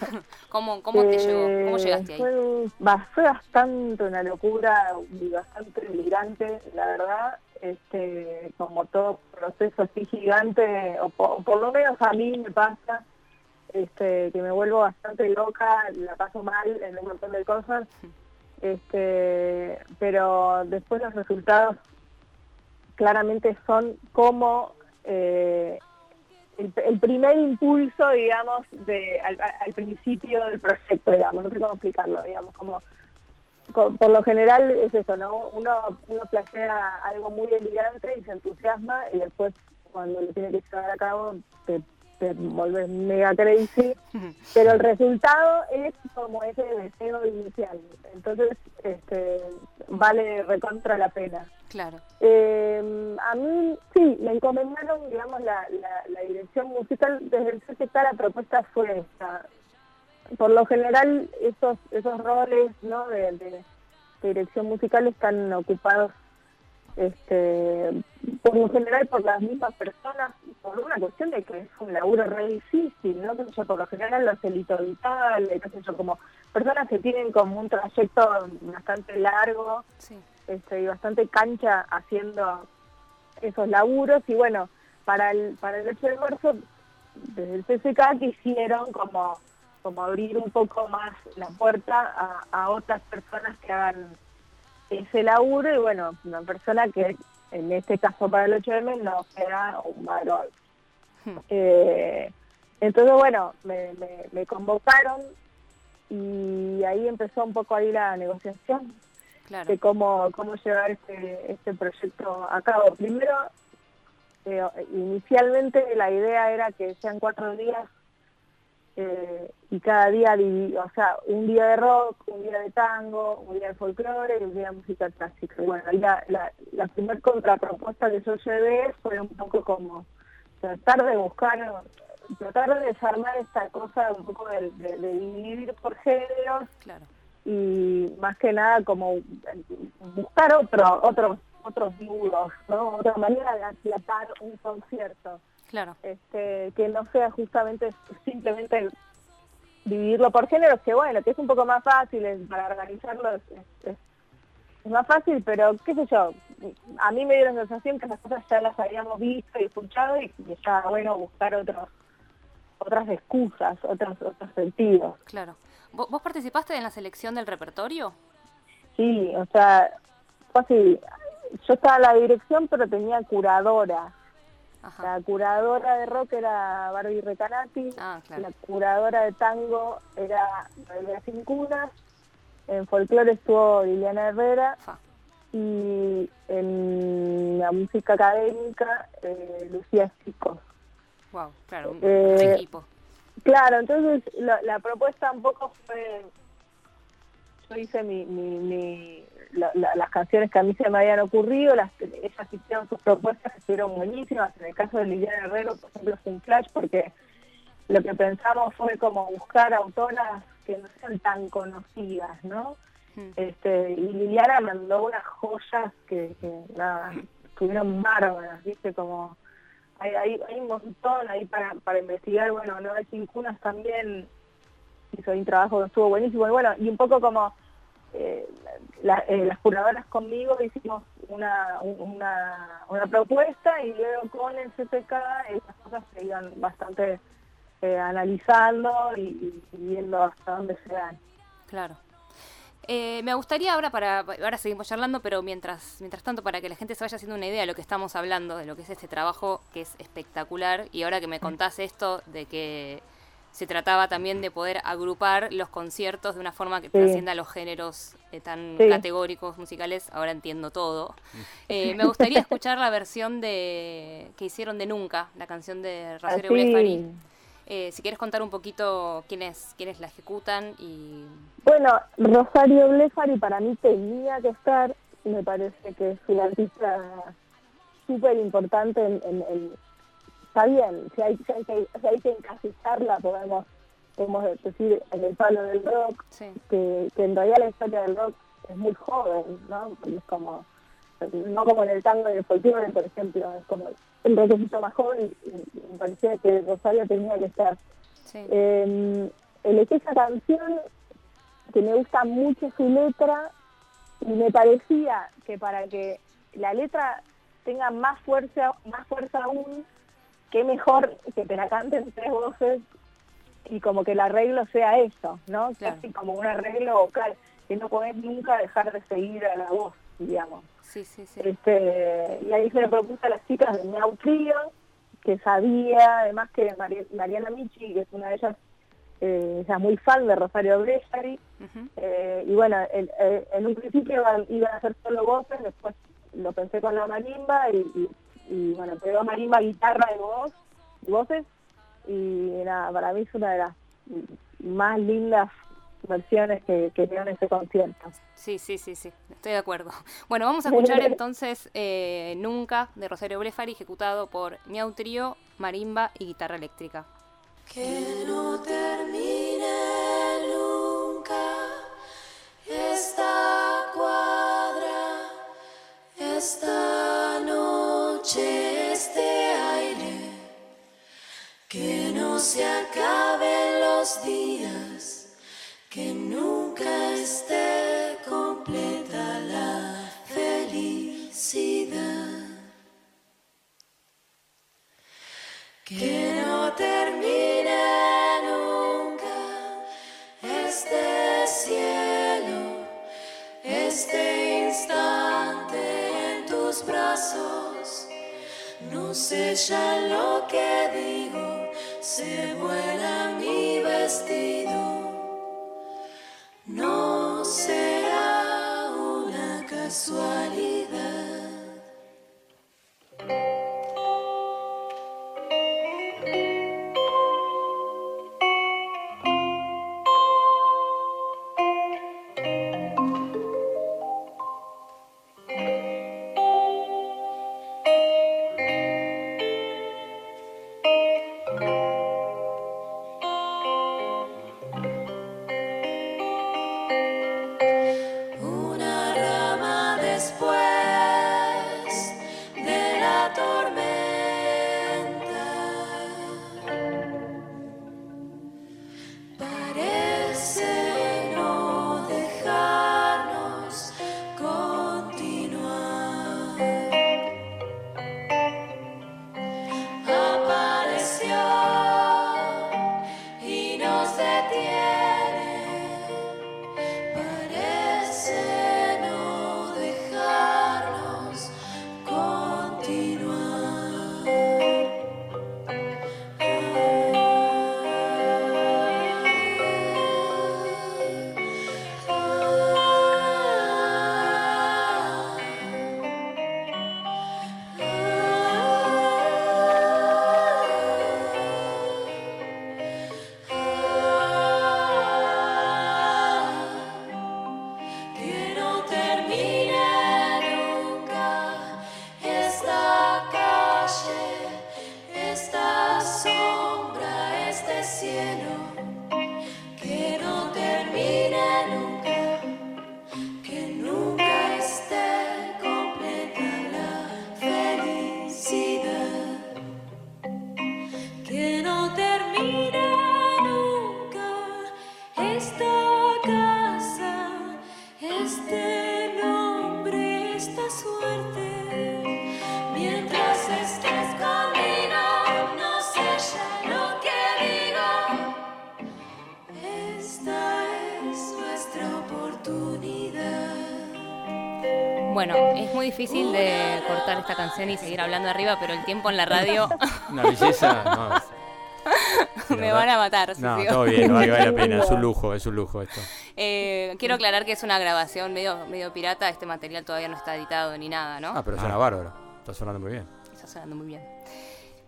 ¿Cómo, cómo te llegó? ¿Cómo Eh, llegaste ahí? Fue, ba- fue bastante una locura y bastante delirante, la verdad. Este, como todo proceso así gigante, o po- por, lo menos a mí me pasa, este, que me vuelvo bastante loca, la paso mal en un montón de cosas. Este, pero después los resultados claramente son como eh, el, primer impulso, digamos, de al, al principio del proyecto, digamos, no sé cómo explicarlo, digamos, como co- por lo general es eso, ¿no? Uno, uno plantea algo muy delirante y se entusiasma y después cuando lo tiene que llevar a cabo te, te mega crazy, pero el resultado es como ese deseo inicial, entonces este vale recontra la pena. Claro. Eh, a mí, sí, me encomendaron, digamos, la, la, la dirección musical. Desde el CCK la propuesta fue esta. Por lo general esos esos roles ¿no? de, de- de dirección musical están ocupados este por lo general por las mismas personas por una cuestión de que es un laburo re difícil no yo, por lo general los Elito Vital qué sé yo como personas que tienen como un trayecto bastante largo Sí. este, y bastante cancha haciendo esos laburos y bueno para el para el 8 de marzo desde el CCK quisieron como como abrir un poco más la puerta a, a otras personas que hagan ese laburo y bueno una persona que en este caso para el 8M no sea un varón Hmm. Eh, entonces bueno me, me, me convocaron y ahí empezó un poco ahí la negociación Claro. de cómo, cómo llevar este, este proyecto a cabo. Primero, eh, inicialmente la idea era que sean cuatro días eh, y cada día, o sea, un día de rock, un día de tango, un día de folclore y un día de música clásica. Y Bueno, ahí la, la, la primera contrapropuesta que yo llevé fue un poco como tratar de buscar, tratar de desarmar esta cosa un poco de, de- de dividir por géneros Claro. y más que nada como buscar otro, otros otros nudos, ¿no? Otra manera de aplatar un concierto, Claro. este, que no sea justamente simplemente dividirlo por géneros, que bueno, que es un poco más fácil es- para organizarlo, es, es- es- es más fácil, pero qué sé yo, a mí me dio la sensación que las cosas ya las habíamos visto y escuchado y, estaba bueno buscar otros otras excusas, otros otros sentidos. Claro. ¿Vos, vos participaste en la selección del repertorio? Sí, o sea, fue así. Yo estaba en la dirección, pero tenía curadora. Ajá. La curadora de rock era Barbie Recanati, Ah, claro. la curadora de tango era María Cincunas, en folclore estuvo Liliana Herrera y en la música académica eh, Lucía Chicos. Wow, claro, un Eh, equipo. Claro, entonces la, la propuesta un poco fue, yo hice mi, mi, mi- la- la- las canciones que a mí se me habían ocurrido, las, ellas hicieron sus propuestas que estuvieron buenísimas, en el caso de Liliana Herrero, por ejemplo, fue un flash porque lo que pensamos fue como buscar autoras que no sean tan conocidas, ¿no? Mm. Este, y Liliana mandó unas joyas que, que nada, estuvieron bárbaras, ¿viste? Como hay, hay, hay un montón ahí para, para investigar. Bueno, Noel Cincunas también hizo un trabajo que estuvo buenísimo. Y bueno, y un poco como eh, la- eh, las curadoras conmigo hicimos una, un- una, una propuesta y luego con el CPK esas cosas se iban bastante eh, analizando y, y viendo hasta dónde se dan. Claro. Eh, me gustaría ahora para ahora seguimos charlando, pero mientras mientras tanto para que la gente se vaya haciendo una idea de lo que estamos hablando, de lo que es este trabajo que es espectacular y ahora que me contás esto de que se trataba también de poder agrupar los conciertos de una forma que Sí. trascienda los géneros eh, tan Sí. categóricos musicales, ahora entiendo todo. Eh, me gustaría escuchar la versión de que hicieron de Nunca, la canción de Rosario Así. Blefari. Eh, si quieres contar un poquito quiénes, quiénes la ejecutan y... Bueno, Rosario Blefari para mí tenía que estar, me parece que es una artista súper importante en, en- en- está bien, si hay, si hay que, si hay que encasillarla podemos, podemos decir en el palo del rock, Sí, que, que en realidad la historia del rock es muy joven, ¿no? Porque es como, no como en el tango y el folclore, por ejemplo, es como el rock es mucho más joven y, y me parecía que Rosario tenía que estar. sí. Eh, elegí esa canción que me gusta mucho su letra y me parecía que para que la letra tenga más fuerza, más fuerza aún, qué mejor que te la canten tres voces y como que el arreglo sea eso, ¿no? Claro. Casi como un arreglo vocal, que no podés nunca dejar de seguir a la voz, digamos. Sí, sí, sí. Este, y ahí se le propuso a las chicas de Miau que sabía, además que Mari- Mariana Michi, que es una de ellas, eh, es muy fan de Rosario Ujú. eh, y bueno, el- el- en un principio iban, iban a hacer solo voces, después lo pensé con la marimba, y, y- y, bueno, pegó marimba, guitarra y voz, y voces, y nada, para mí es una de las más lindas versiones que, que en ese concierto. Sí, sí, sí, sí, estoy de acuerdo. Bueno, vamos a escuchar entonces eh, Nunca de Rosario Blefari, ejecutado por Miau Trío, marimba y guitarra eléctrica. Que no termine los días que nunca esté completa la felicidad. Que no termine nunca este cielo, este instante en tus brazos. No sé ya lo que digo, se vuela mi vestido. No será una casualidad. Difícil de cortar esta canción y seguir hablando arriba, pero el tiempo en la radio Una belleza. No, me van a matar. si no sigo. todo bien, vale, vale la pena. Es un lujo, es un lujo esto. Eh, quiero aclarar que es una grabación medio, medio pirata. Este material todavía no está editado ni nada, ¿no? Ah, pero suena bárbaro. Está sonando muy bien. Está sonando muy bien.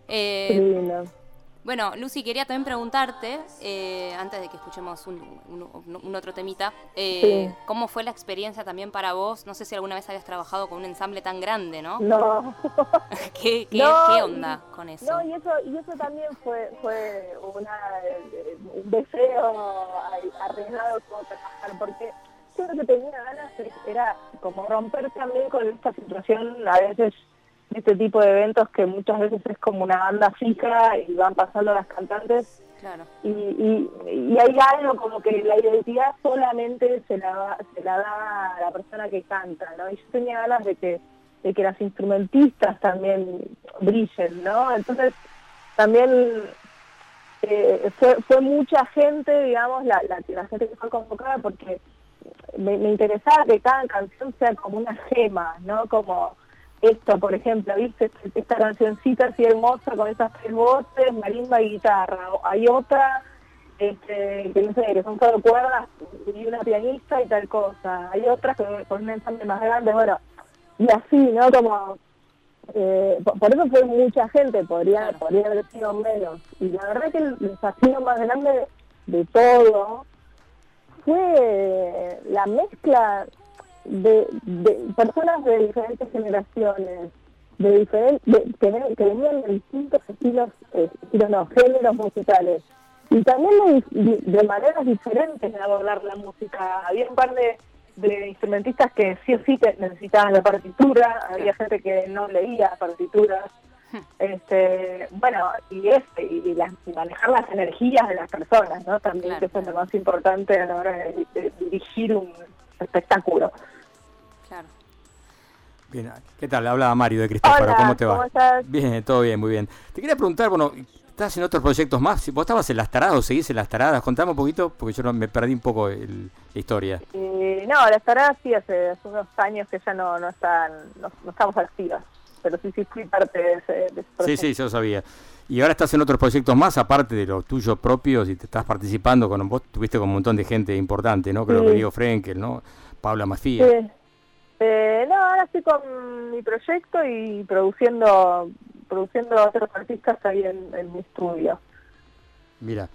Qué Eh, lindo. Bueno, Lucy, quería también preguntarte, eh, antes de que escuchemos un, un- un otro temita, eh, Sí. ¿cómo fue la experiencia también para vos? No sé si alguna vez habías trabajado con un ensamble tan grande, ¿no? No. ¿Qué, qué, No, qué onda con eso? No, y eso, y eso también fue, fue una, un deseo arriesgado como trabajar, porque yo lo que tenía ganas era como romper también con esta situación, a veces, este tipo de eventos que muchas veces es como una banda fija y van pasando las cantantes Claro. y, y, y hay algo como que la identidad solamente se la, se la da a la persona que canta, ¿no? Y yo tenía ganas de que, de que las instrumentistas también brillen, ¿no? Entonces, también eh, fue, fue mucha gente, digamos, la, la, la gente que fue convocada porque me, me interesaba que cada canción sea como una gema, ¿no? Como esto, por ejemplo, ¿viste? Esta cancioncita así hermosa con esas tres voces, marimba y guitarra. Hay otra, este, que no sé, que son solo cuerdas y una pianista y tal cosa. Hay otras que con un ensamble más grande, bueno, y así, ¿no? Como, eh, por, por eso fue mucha gente, podría, podría haber sido menos. Y la verdad que el desafío más grande de todo fue la mezcla de, de personas de diferentes generaciones, de diferentes que, que venían de distintos estilos, eh, estilos no, géneros musicales. Y también de, de maneras diferentes de abordar la música. Había un par de, de instrumentistas que sí o sí que necesitaban la partitura, había gente que no leía partituras, Este, bueno, y, este, y, las- y manejar las energías de las personas, ¿no? También Claro, que eso es lo más importante a la hora de, de dirigir un espectáculo. Claro. Bien, ¿qué tal? Habla Mario de Cristófaro, ¿cómo te va? ¿cómo estás? Bien, todo bien, muy bien. Te quería preguntar, bueno, ¿estás en otros proyectos más? Si ¿Vos estabas en Las Taradas o seguís en Las Taradas? Contame un poquito, porque yo no, me perdí un poco el- la historia. Y, no, las tareas sí hace, hace unos años que ya no, no están, no, no estamos activas, pero sí, sí fui parte de ese, de ese Sí, proyecto. sí, yo sabía. Y ahora estás en otros proyectos más, aparte de los tuyos propios, y te estás participando con vos, tuviste con un montón de gente importante, ¿no? Creo Sí. que Diego Frenkel, ¿no? Paula Mafía. Sí. Eh, no, ahora estoy con mi proyecto y produciendo produciendo otros artistas ahí en, en mi estudio. Mira.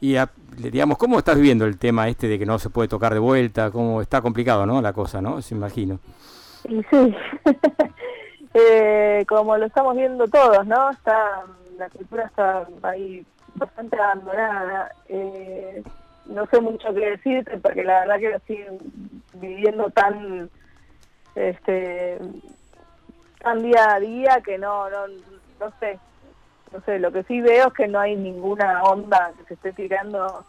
Y a- le- digamos, ¿cómo estás viviendo el tema este de que no se puede tocar de vuelta? ¿Cómo está complicado, no? La cosa, ¿no? Se imagino. Y sí, Eh, como lo estamos viendo todos, ¿no? Está La cultura está ahí bastante abandonada. Eh, no sé mucho qué decirte porque la verdad que lo siguen viviendo tan este tan día a día que no no no sé no sé lo que sí veo es que no hay ninguna onda que se esté tirando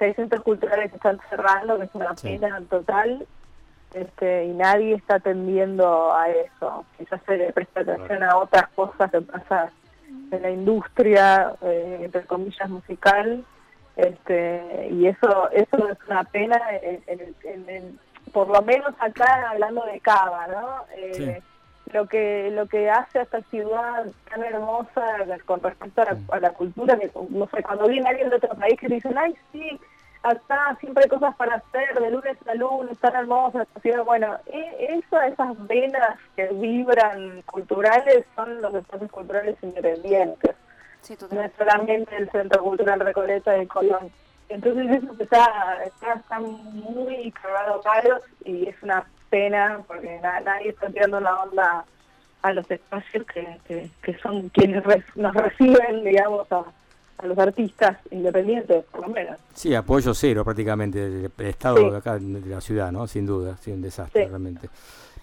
hay centros culturales que están cerrando que es una Sí. pena total este y nadie está atendiendo a eso. Quizás se le presta atención a otras cosas que pasa en la industria eh, entre comillas musical. Este y eso eso es una pena en, en el- en el- por lo menos acá hablando de Cava no Eh, lo que lo que hace a esta ciudad tan hermosa con respecto a la, a la cultura que no sé cuando viene alguien de otro país que dicen ay sí acá siempre hay cosas para hacer de lunes a lunes tan hermosa esta ciudad bueno e- eso esas venas que vibran culturales son los espacios culturales independientes Sí, no es solamente el Centro Cultural Recoleta de Colón. Entonces eso está, está, está muy cagado a palos y es una pena porque na- nadie está tirando la onda a los espacios que, que, que son quienes nos reciben, digamos, a, a los artistas independientes, por lo menos. Sí, apoyo cero prácticamente del estado Sí. de acá, de la ciudad, ¿no? Sin duda, sí, un desastre Sí. realmente.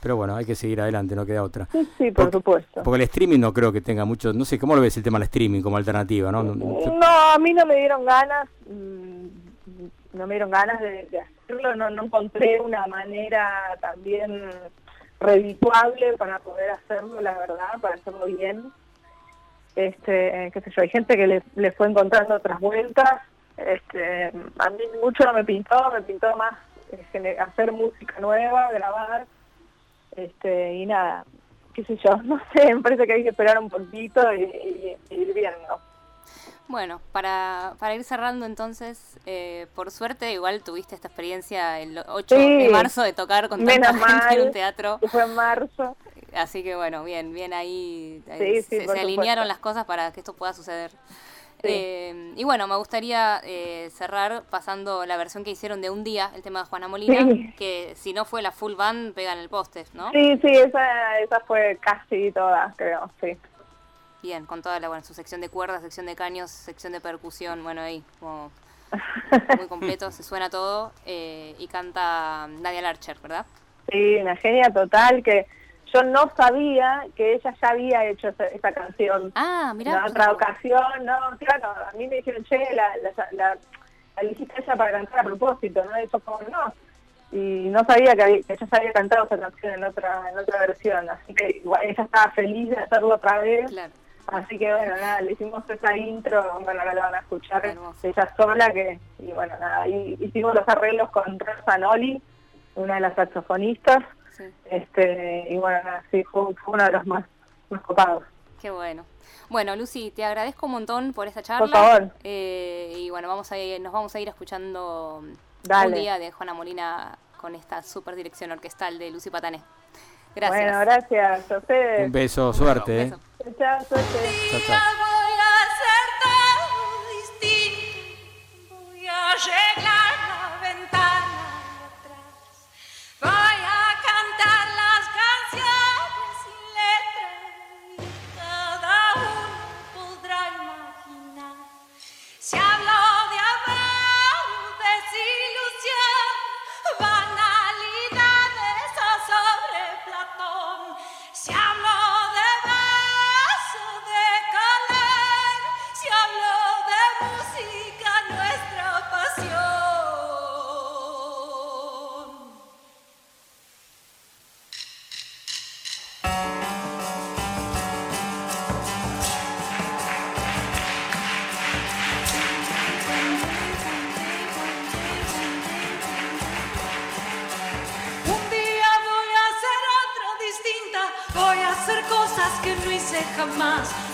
Pero bueno, hay que seguir adelante, no queda otra. Sí, sí, por Porque- supuesto. Porque el streaming no creo que tenga mucho, no sé, ¿cómo lo ves el tema del streaming como alternativa, no? No- a mí no me dieron ganas, mm, no me dieron ganas de, de hacerlo, no, no encontré una manera también redituable para poder hacerlo, la verdad, para hacerlo bien. Este, qué sé yo, hay gente que le, le fue encontrando otras vueltas. Este, a mí mucho no me pintó, me pintó más eh, hacer música nueva, grabar, este, y nada, qué sé yo, no sé, me parece que hay que esperar un poquito y, y- y ir viendo. Bueno, para, para ir cerrando entonces, eh, por suerte igual tuviste esta experiencia el 8 Sí. de marzo de tocar con tanta gente en mal. un teatro. fue en marzo. Así que bueno, bien, bien ahí. Sí, sí, se, alinearon las cosas para que esto pueda suceder. Sí. Eh, y bueno, me gustaría eh, cerrar pasando la versión que hicieron de un día, el tema de Juana Molina, Sí. que si no fue la full band, pega en el poste, ¿no? Sí, sí, esa, esa fue casi toda, creo, sí. Bien, con toda la, bueno, su sección de cuerdas, sección de caños, sección de percusión, bueno, ahí, como muy completo, se suena todo. eh, y canta Nadia Larcher, ¿verdad? Sí, una genia total que yo no sabía que ella ya había hecho esa, esa canción. Ah, mira. en otra ocasión, no, claro, a mí me dijeron, che, la, la, la, la elegiste ella para cantar a propósito, ¿no? Eso como no. Y no sabía que, había- que ella ya había cantado esa canción en otra en otra versión, así que igual ella estaba feliz de hacerlo otra vez. Claro. Así que bueno, nada, le hicimos esa intro, bueno, ahora la van a escuchar Hermoso. ella sola, que, y bueno, nada, ahí hicimos los arreglos con Rosa Noli, una de las saxofonistas, Sí, este y bueno, sí, fue, fue uno de los más, más copados. qué bueno. Bueno, Lucy, te agradezco un montón por esta charla. Por favor. Eh, y bueno, vamos a ir- nos vamos a ir escuchando Dale. un día de Juana Molina con esta super dirección orquestal de Lucy Patané. Gracias. Bueno, gracias a ustedes. Un beso, suerte, Un ¿eh? beso. Chao, suerte. Chao, chao. voy a hacer todo distinto. Voy a arreglar que no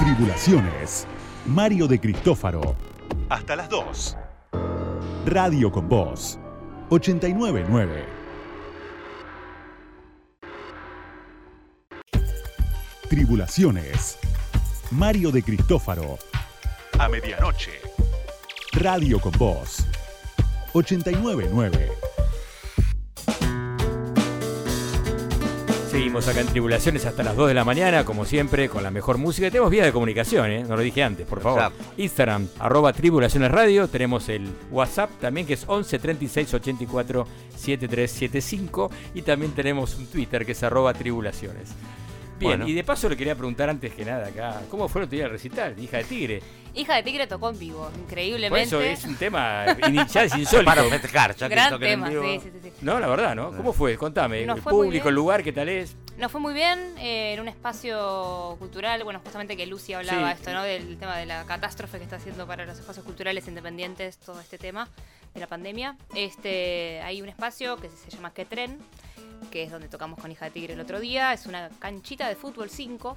Tribulaciones. Mario de Cristófaro. Hasta las 2. Radio con Voz. 899. Tribulaciones. Mario de Cristófaro. A medianoche. Radio con Voz. 899. Seguimos acá en Tribulaciones hasta las 2 de la mañana, como siempre, con la mejor música. Tenemos vías de comunicación, ¿eh? No lo dije antes, por favor. WhatsApp. Instagram, arroba Tribulaciones Radio. Tenemos el WhatsApp también, que es 11 36 84 7375. Y también tenemos un Twitter, que es arroba Tribulaciones. Bien, Bueno. y de paso le quería preguntar antes que nada acá, ¿cómo fue el otro día el recital? Hija de Tigre. Hija de Tigre tocó en vivo, Por increíblemente. eso es un tema inicial, es insólito. Para festejar, ya que Gran en tema, vivo. sí, sí, sí, sí. No, la verdad, ¿no? ¿Cómo fue? Contame. Nos el fue muy público, bien. el lugar, ¿qué tal es? Nos fue muy bien eh, en un espacio cultural, bueno, justamente que Lucy hablaba Sí. esto, ¿no? Del tema de la catástrofe que está haciendo para los espacios culturales independientes todo este tema de la pandemia. Este, hay un espacio que se llama Que Tren, que es donde tocamos con Hija de Tigre el otro día. Es una canchita de fútbol 5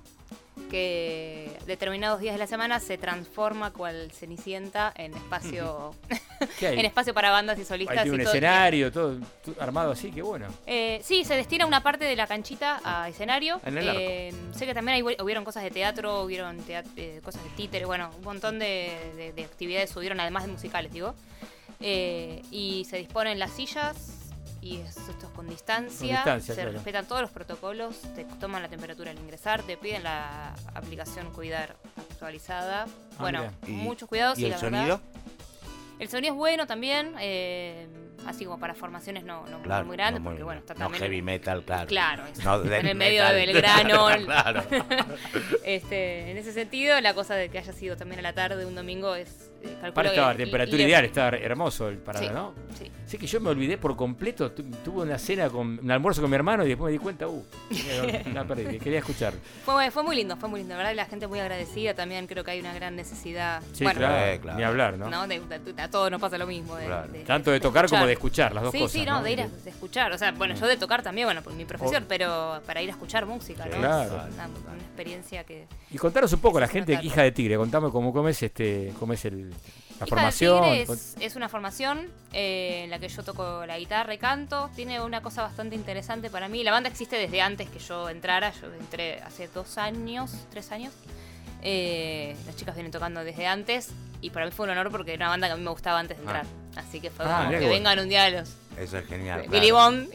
que determinados días de la semana se transforma cual cenicienta en espacio ¿Qué hay? en espacio para bandas y solistas tiene un y todo. escenario, todo, armado así, qué bueno. Eh, sí, se destina una parte de la canchita a escenario. En el arco. Eh, sé que también hay- hubieron cosas de teatro, hubieron teat- eh, cosas de títere, bueno, un montón de, de- de actividades hubieron, además de musicales, digo. Y se disponen las sillas y es- esto es con distancia, Con distancia, se claro. respetan todos los protocolos, te toman la temperatura al ingresar, te piden la aplicación Cuidar actualizada. bueno, mira. Y- muchos cuidados. ¿Y el la verdad- sonido? el sonido es bueno también, eh, así como para formaciones no, no Claro, muy grandes, no porque bueno, está no también heavy metal, claro. Claro, es- No en el medio metal. de Belgrano. claro. este, en ese sentido, la cosa de que haya sido también a la tarde un domingo es. eh, calculo Aparte estaba a que temperatura ideal, estaba hermoso el parada, Sí, ¿no? sí. Sé que yo me olvidé por completo, tu- tuve una cena con un almuerzo con mi hermano y después me di cuenta, uh, la perdí, que quería escuchar. Fue, fue muy lindo, fue muy lindo, la ¿verdad? Y la gente muy agradecida también, creo que hay una gran necesidad. Sí, bueno, claro, Eh, claro. ni hablar, ¿no? ¿no? De- de- a todos nos pasa lo mismo. de- Claro. de- Tanto de tocar como de escuchar, las dos sí, cosas. Sí, no, de ir a de escuchar. O sea, bueno, yo de tocar también, bueno, por mi profesión, O- pero para ir a escuchar música, ¿no? Claro. Es Una, una experiencia que. Y contaros un poco la Sí, gente. Hija de Tigre, contame cómo, cómo es este, cómo es el, la Hija formación. Tigre con- es, es una formación eh, en la que yo toco la guitarra y canto. Tiene una cosa bastante interesante para mí. La banda existe desde antes que yo entrara. Yo entré hace dos años, tres años. Eh, las chicas vienen tocando desde antes. Y para mí fue un honor porque era una banda que a mí me gustaba antes de entrar. Así que fue Ah, como que bueno. vengan un día los Eso es genial. Billy claro. Bond.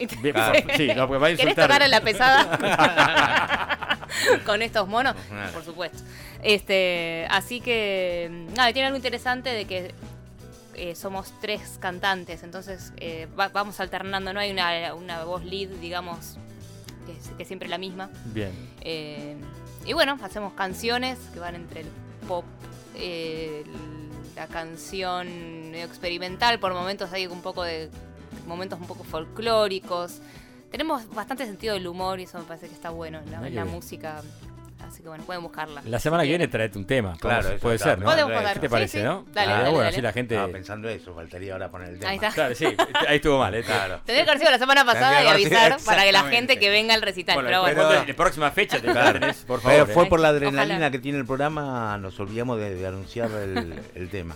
sí, no, porque va a ¿Querés insultar. tocar en la pesada? Con estos monos, Claro. por supuesto. Este, así que, nada, tiene algo interesante de que eh, somos tres cantantes, entonces eh, va- vamos alternando, no hay una, una voz lead, digamos, que es, que es siempre la misma. Bien. Eh, y bueno, hacemos canciones que van entre el pop, eh, la canción medio experimental, por momentos hay un poco de momentos un poco folclóricos. Tenemos bastante sentido del humor y eso me parece que está bueno en la, en la música. Así que bueno, pueden buscarla. La semana que viene traete un tema. Claro, puede ser, ¿no? ¿Qué contar. ¿Qué te parece, no? Dale, Ah, dale, bueno, así la gente. Estaba pensando eso, faltaría ahora poner el tema. Ahí está. Claro, sí, ahí estuvo mal, ¿eh? Claro. Tendría que haber sido la semana pasada y avisar para que la gente que venga al recital. Bueno, pero bueno. de la próxima fecha te tenés, por Pero favor. fue ¿eh? por la Ojalá. adrenalina que tiene el programa, nos olvidamos de, de anunciar el, el tema.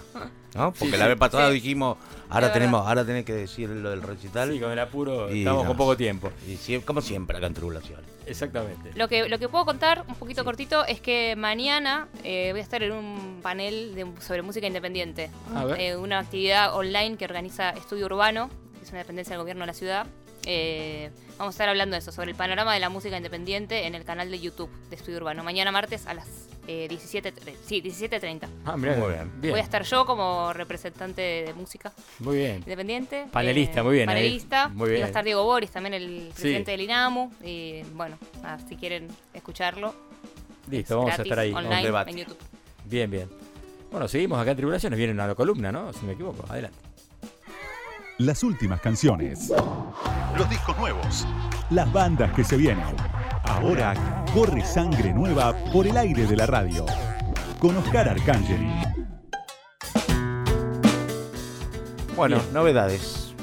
¿No? Porque Sí, la vez pasada Sí. dijimos, ahora tenemos, ahora tenés que decir lo del recital. Sí, con el apuro Y estamos no. con poco tiempo. Y como siempre acá en Tribulación. Exactamente. Lo que, lo que puedo contar, un poquito cortito, es que mañana eh, voy a estar en un panel de- sobre música independiente. A ver. Eh, una actividad online que organiza Estudio Urbano, que es una dependencia del gobierno de la ciudad. Eh, vamos a estar hablando de eso, sobre el panorama de la música independiente en el canal de YouTube de Estudio Urbano. Mañana martes a las eh, 17, sí, 17.30. Ah, mirá, Muy bien. bien. Voy a estar yo como representante de música Muy bien. independiente. Panelista, eh, muy bien, ahí. Panelista. Muy Y bien. va a estar Diego Boris, también el Sí. presidente del INAMU. Y bueno, nada, si quieren escucharlo, Listo, es vamos a estar ahí. Online debate. en YouTube. Bien, bien. Bueno, seguimos acá en Tribulaciones. Viene una columna, ¿no? Si me equivoco. Adelante. Las últimas canciones. Los discos nuevos. Las bandas que se vienen. Ahora corre sangre nueva por el aire de la radio. Con Oscar Arcangeli. Bueno, Bien. novedades.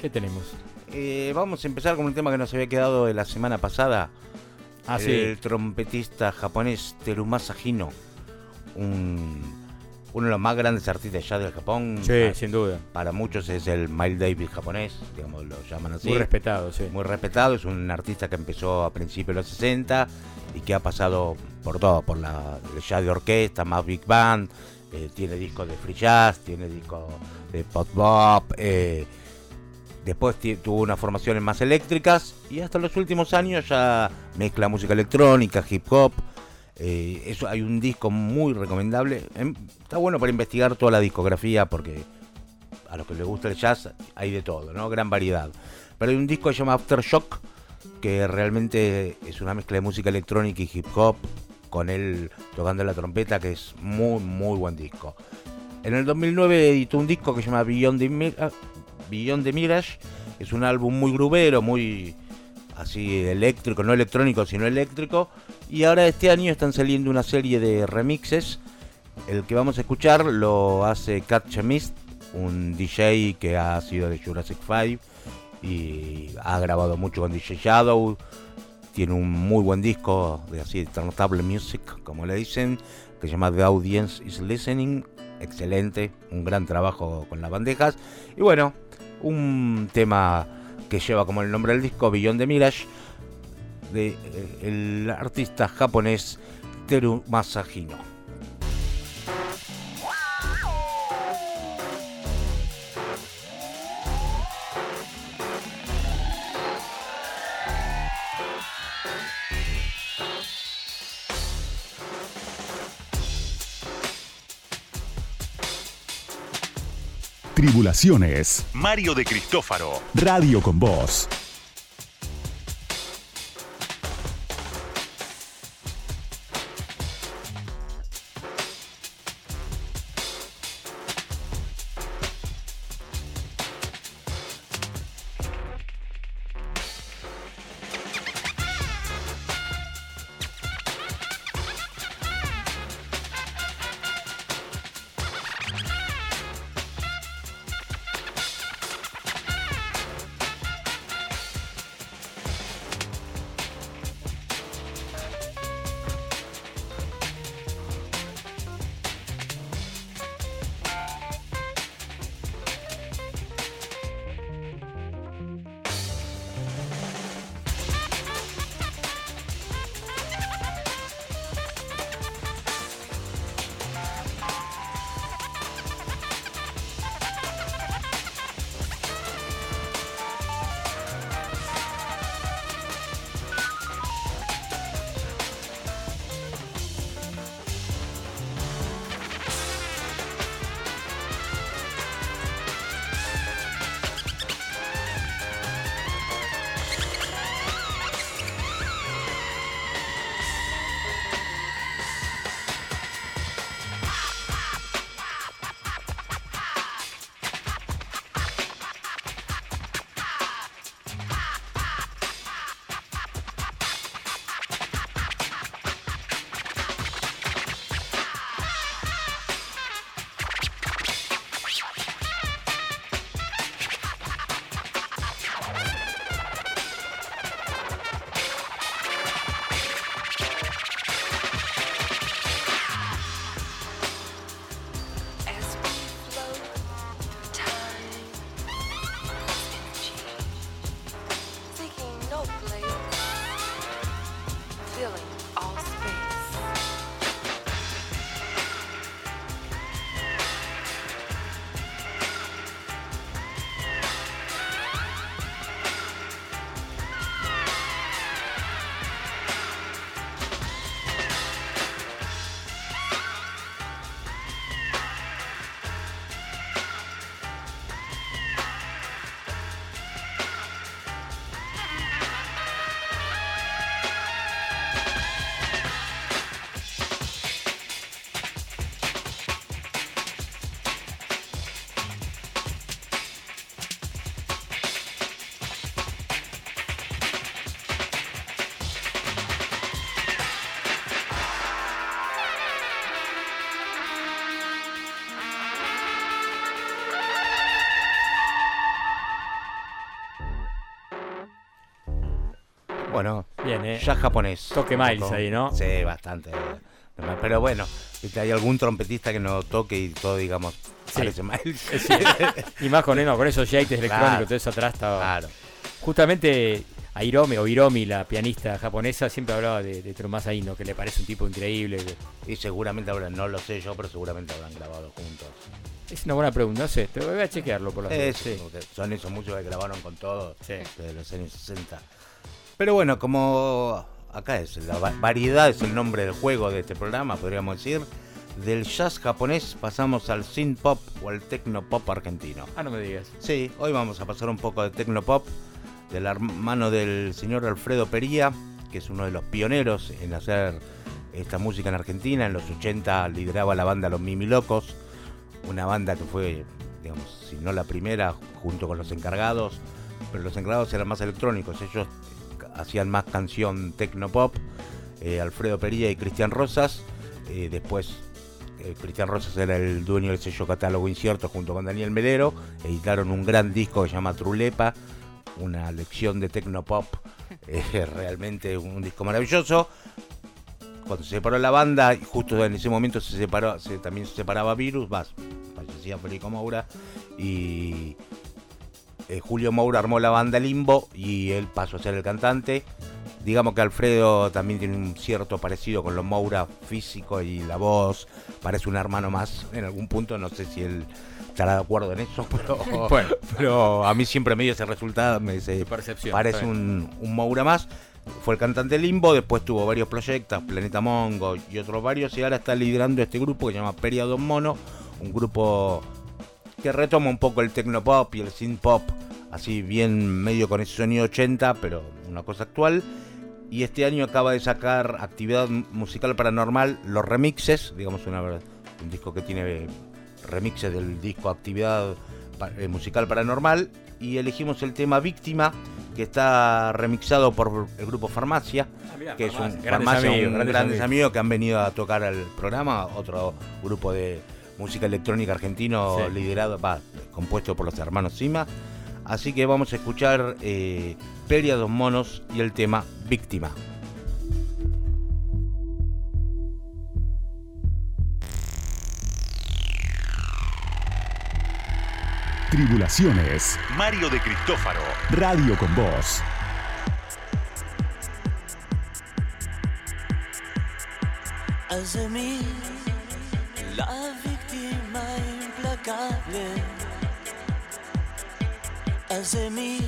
¿Qué tenemos? Eh, vamos a empezar con un tema que nos había quedado de la semana pasada. Ah, sí. el trompetista japonés Terumasa Hino, un, uno de los más grandes artistas ya del Japón. Sí, Pa- sin duda. Para muchos es el Miles Davis japonés, digamos, lo llaman así. Muy respetado, sí. Muy respetado, es un artista que empezó a principios de los 60 y que ha pasado por todo, por la jazz de orquesta, más big band, eh, tiene discos de free jazz, tiene discos de pop bop, eh, después tuvo unas formaciones más eléctricas y hasta los últimos años ya mezcla música electrónica, hip hop. Eh, eso hay un disco muy recomendable. Em, Está bueno para investigar toda la discografía porque a los que les gusta el jazz hay de todo, ¿no? Gran variedad. Pero hay un disco que se llama Aftershock, que realmente es una mezcla de música electrónica y hip hop, con él tocando la trompeta, que es muy, muy buen disco. En el 2009 editó un disco que se llama Beyond the, Mi- ah, Beyond the Mirage, es un álbum muy grubero, muy así eléctrico, no electrónico, sino eléctrico. Y ahora este año están saliendo una serie de remixes. El que vamos a escuchar lo hace Cat Chemist, un DJ que ha sido de Jurassic 5 y ha grabado mucho con DJ Shadow. Tiene un muy buen disco de así turntable music, como le dicen, que se llama The Audience is Listening. Excelente, un gran trabajo con las bandejas. Y bueno, un tema que lleva como el nombre del disco Beyond the Mirage de eh, artista japonés Teru Masahino. Tribulaciones. Mario de Cristófaro. Radio con Voz. Bueno, Bien, eh. ya japonés. Toque Miles poco. ahí, ¿no? Sí, bastante. Pero bueno, hay algún trompetista que no toque y todo, digamos, Sí. parece Miles. Sí. y más con, no, con esos yates electrónicos, Claro. todo eso atrás estaba. Claro. Justamente Hiromi, o Hiromi, la pianista japonesa, siempre hablaba de, de Trumasa Ino, que le parece un tipo increíble. Y seguramente habrán, no lo sé yo, pero seguramente habrán grabado juntos. Es una buena pregunta, no sé, te voy a chequearlo por la Eh, sí, son esos muchos que grabaron con todo Sí. desde los años 60. Pero bueno, como acá es la va- variedad, es el nombre del juego de este programa, podríamos decir. Del jazz japonés pasamos al synth pop o al techno pop argentino. Ah, no me digas. Sí, hoy vamos a pasar un poco de techno pop del hermano del señor Alfredo Pería, que es uno de los pioneros en hacer esta música en Argentina. En los 80 lideraba la banda Los Mimi Locos, una banda que fue, digamos, si no la primera, junto con los encargados, pero los encargados eran más electrónicos, ellos hacían más canción tecnopop, eh, Alfredo Pería y Cristian Rosas, eh, después eh, Cristian Rosas era el dueño del sello catálogo incierto junto con Daniel Melero, editaron un gran disco que se llama Trulepa, una lección de tecnopop, eh, realmente un disco maravilloso. Cuando se separó la banda, justo en ese momento se separó, se, también se separaba Virus, más, fallecía Federico Moura, y eh, Julio Moura armó la banda Limbo y él pasó a ser el cantante. Digamos que Alfredo también tiene un cierto parecido con los Moura físico y la voz, parece un hermano más en algún punto, no sé si él estará de acuerdo en eso, pero, Bueno. pero a mí siempre me dio ese resultado, me dice, Percepción, parece un Moura más. Fue el cantante Limbo, después tuvo varios proyectos, Planeta Mongo y otros varios, y ahora está liderando este grupo que se llama Peria Don Mono, un grupo que retoma un poco el tecnopop y el synth pop, así bien medio con ese sonido 80, pero una cosa actual. Y este año acaba de sacar Actividad Musical Paranormal, los remixes, digamos una, un disco que tiene remixes del disco Actividad eh, Musical Paranormal. Y elegimos el tema Víctima, que está remixado por el grupo Farmacia, Ah, mirá, que es un, Grandes Farmacia, amigos, un grandes grandes amigos. amigos que han venido a tocar al programa, otro grupo de música electrónica argentino Sí. liderado, va, compuesto por los hermanos Sima. Así que vamos a escuchar eh, Peria Dos Monos y el tema Víctima. Tribulaciones. Mario de Cristófaro. Radio con Voz. Víctima implacable. Haz de mí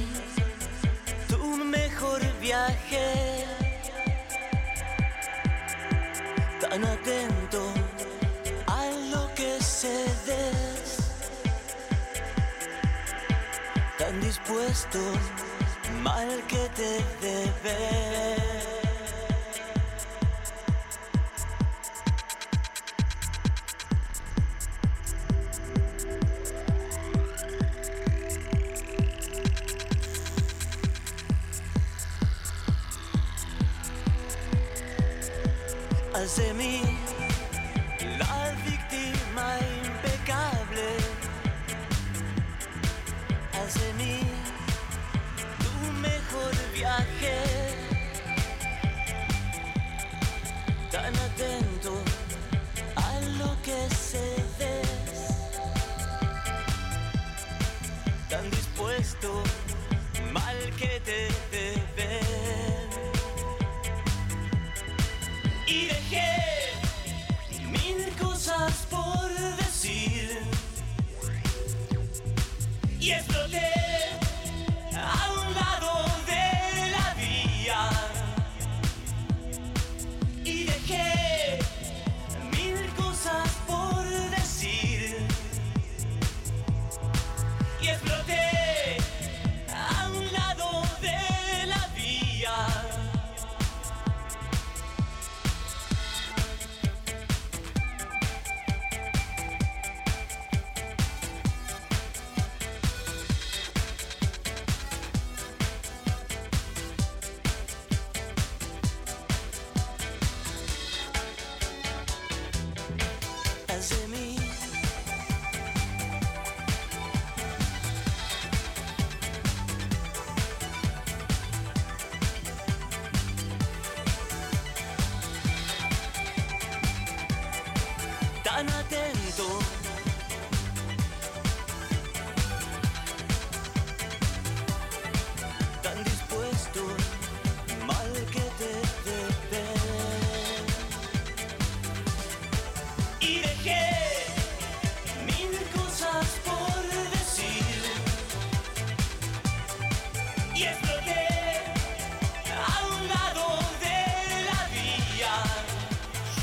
tu mejor viaje. Tan atento a lo que cedes. Tan dispuesto mal que te debe. Haz de mí la víctima impecable. Haz de mí tu mejor viaje. Y exploté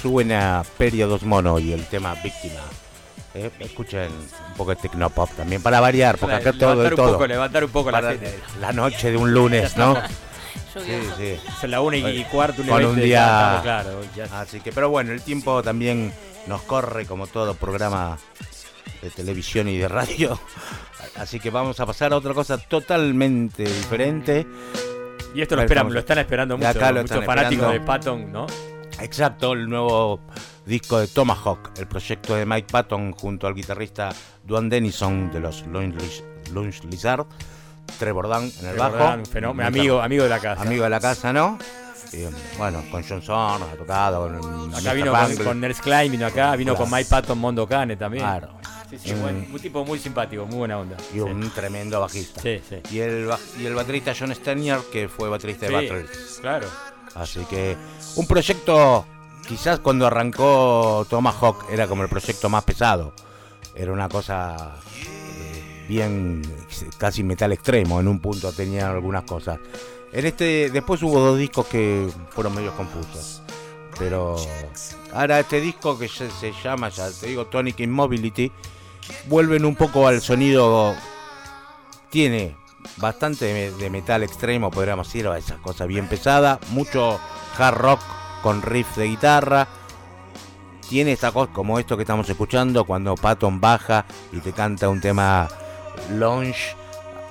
Suena Peria Dos Mono y el tema Víctima. Eh, escuchen un poco de tecnopop también para variar, porque acá todo de todo. poco, levantar un poco la Para gente. la noche de un lunes, ¿no? Sí, sí. Son la una y cuarto, Con un día. claro, ya- Así que, pero bueno, el tiempo también nos corre como todo programa de televisión y de radio. Así que vamos a pasar a otra cosa totalmente diferente. Y esto lo esperan, lo están esperando mucho, acá lo muchos fanáticos esperando. de Patton, ¿no? Exacto, el nuevo disco de Tomahawk, el proyecto de Mike Patton junto al guitarrista Duane Denison de los Lounge Liz- Lounge Lizard, Trevor Dunn en el Trevor bajo. Fenómeno, amigo- amigo de la casa. Amigo de la casa, ¿no? Y, bueno, con Johnson ha tocado, con Acá vino con, Bangle. con Nurse Klein, vino acá, vino Claro. con Mike Patton, Mondo Cane también. Claro. Sí, sí, Mm. buen- un tipo muy simpático, muy buena onda. y un tremendo bajista. Sí, sí. Y el, y el baterista John Stenier, que fue baterista de Sí, Battle. claro. Así que un proyecto, quizás cuando arrancó Tomahawk era como el proyecto más pesado. Era una cosa eh, bien, casi metal extremo, en un punto tenía algunas cosas. En este, después hubo dos discos que fueron medio confusos. Pero ahora este disco que se, se llama, ya te digo, Tonic Immobility, vuelven un poco al sonido tiene bastante de, metal extremo, podríamos decir, o esas cosas bien pesadas, mucho hard rock con riff de guitarra. Tiene esta cosa como esto que estamos escuchando cuando Patton baja y te canta un tema lounge,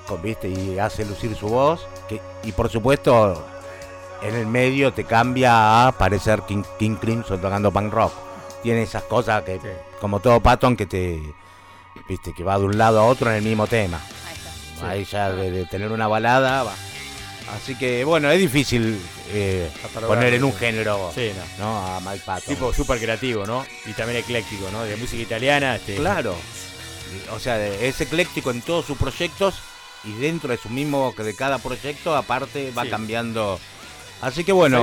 con- ¿viste? Y hace lucir su voz. Que, y por supuesto, en el medio te cambia a parecer King, King Crimson tocando punk rock. Tiene esas cosas que, como todo Patton, que te, viste, que va de un lado a otro en el mismo tema. Ahí ya de, de tener una balada va. Así que bueno, es difícil eh, poner en un sí. género Sí, no. ¿no? a Mike Patton. Tipo súper creativo, ¿no? Y también ecléctico, ¿no? De música italiana. Este, Claro. O sea, es ecléctico en todos sus proyectos y dentro de su mismo, de cada proyecto, aparte va Sí. cambiando. Así que bueno.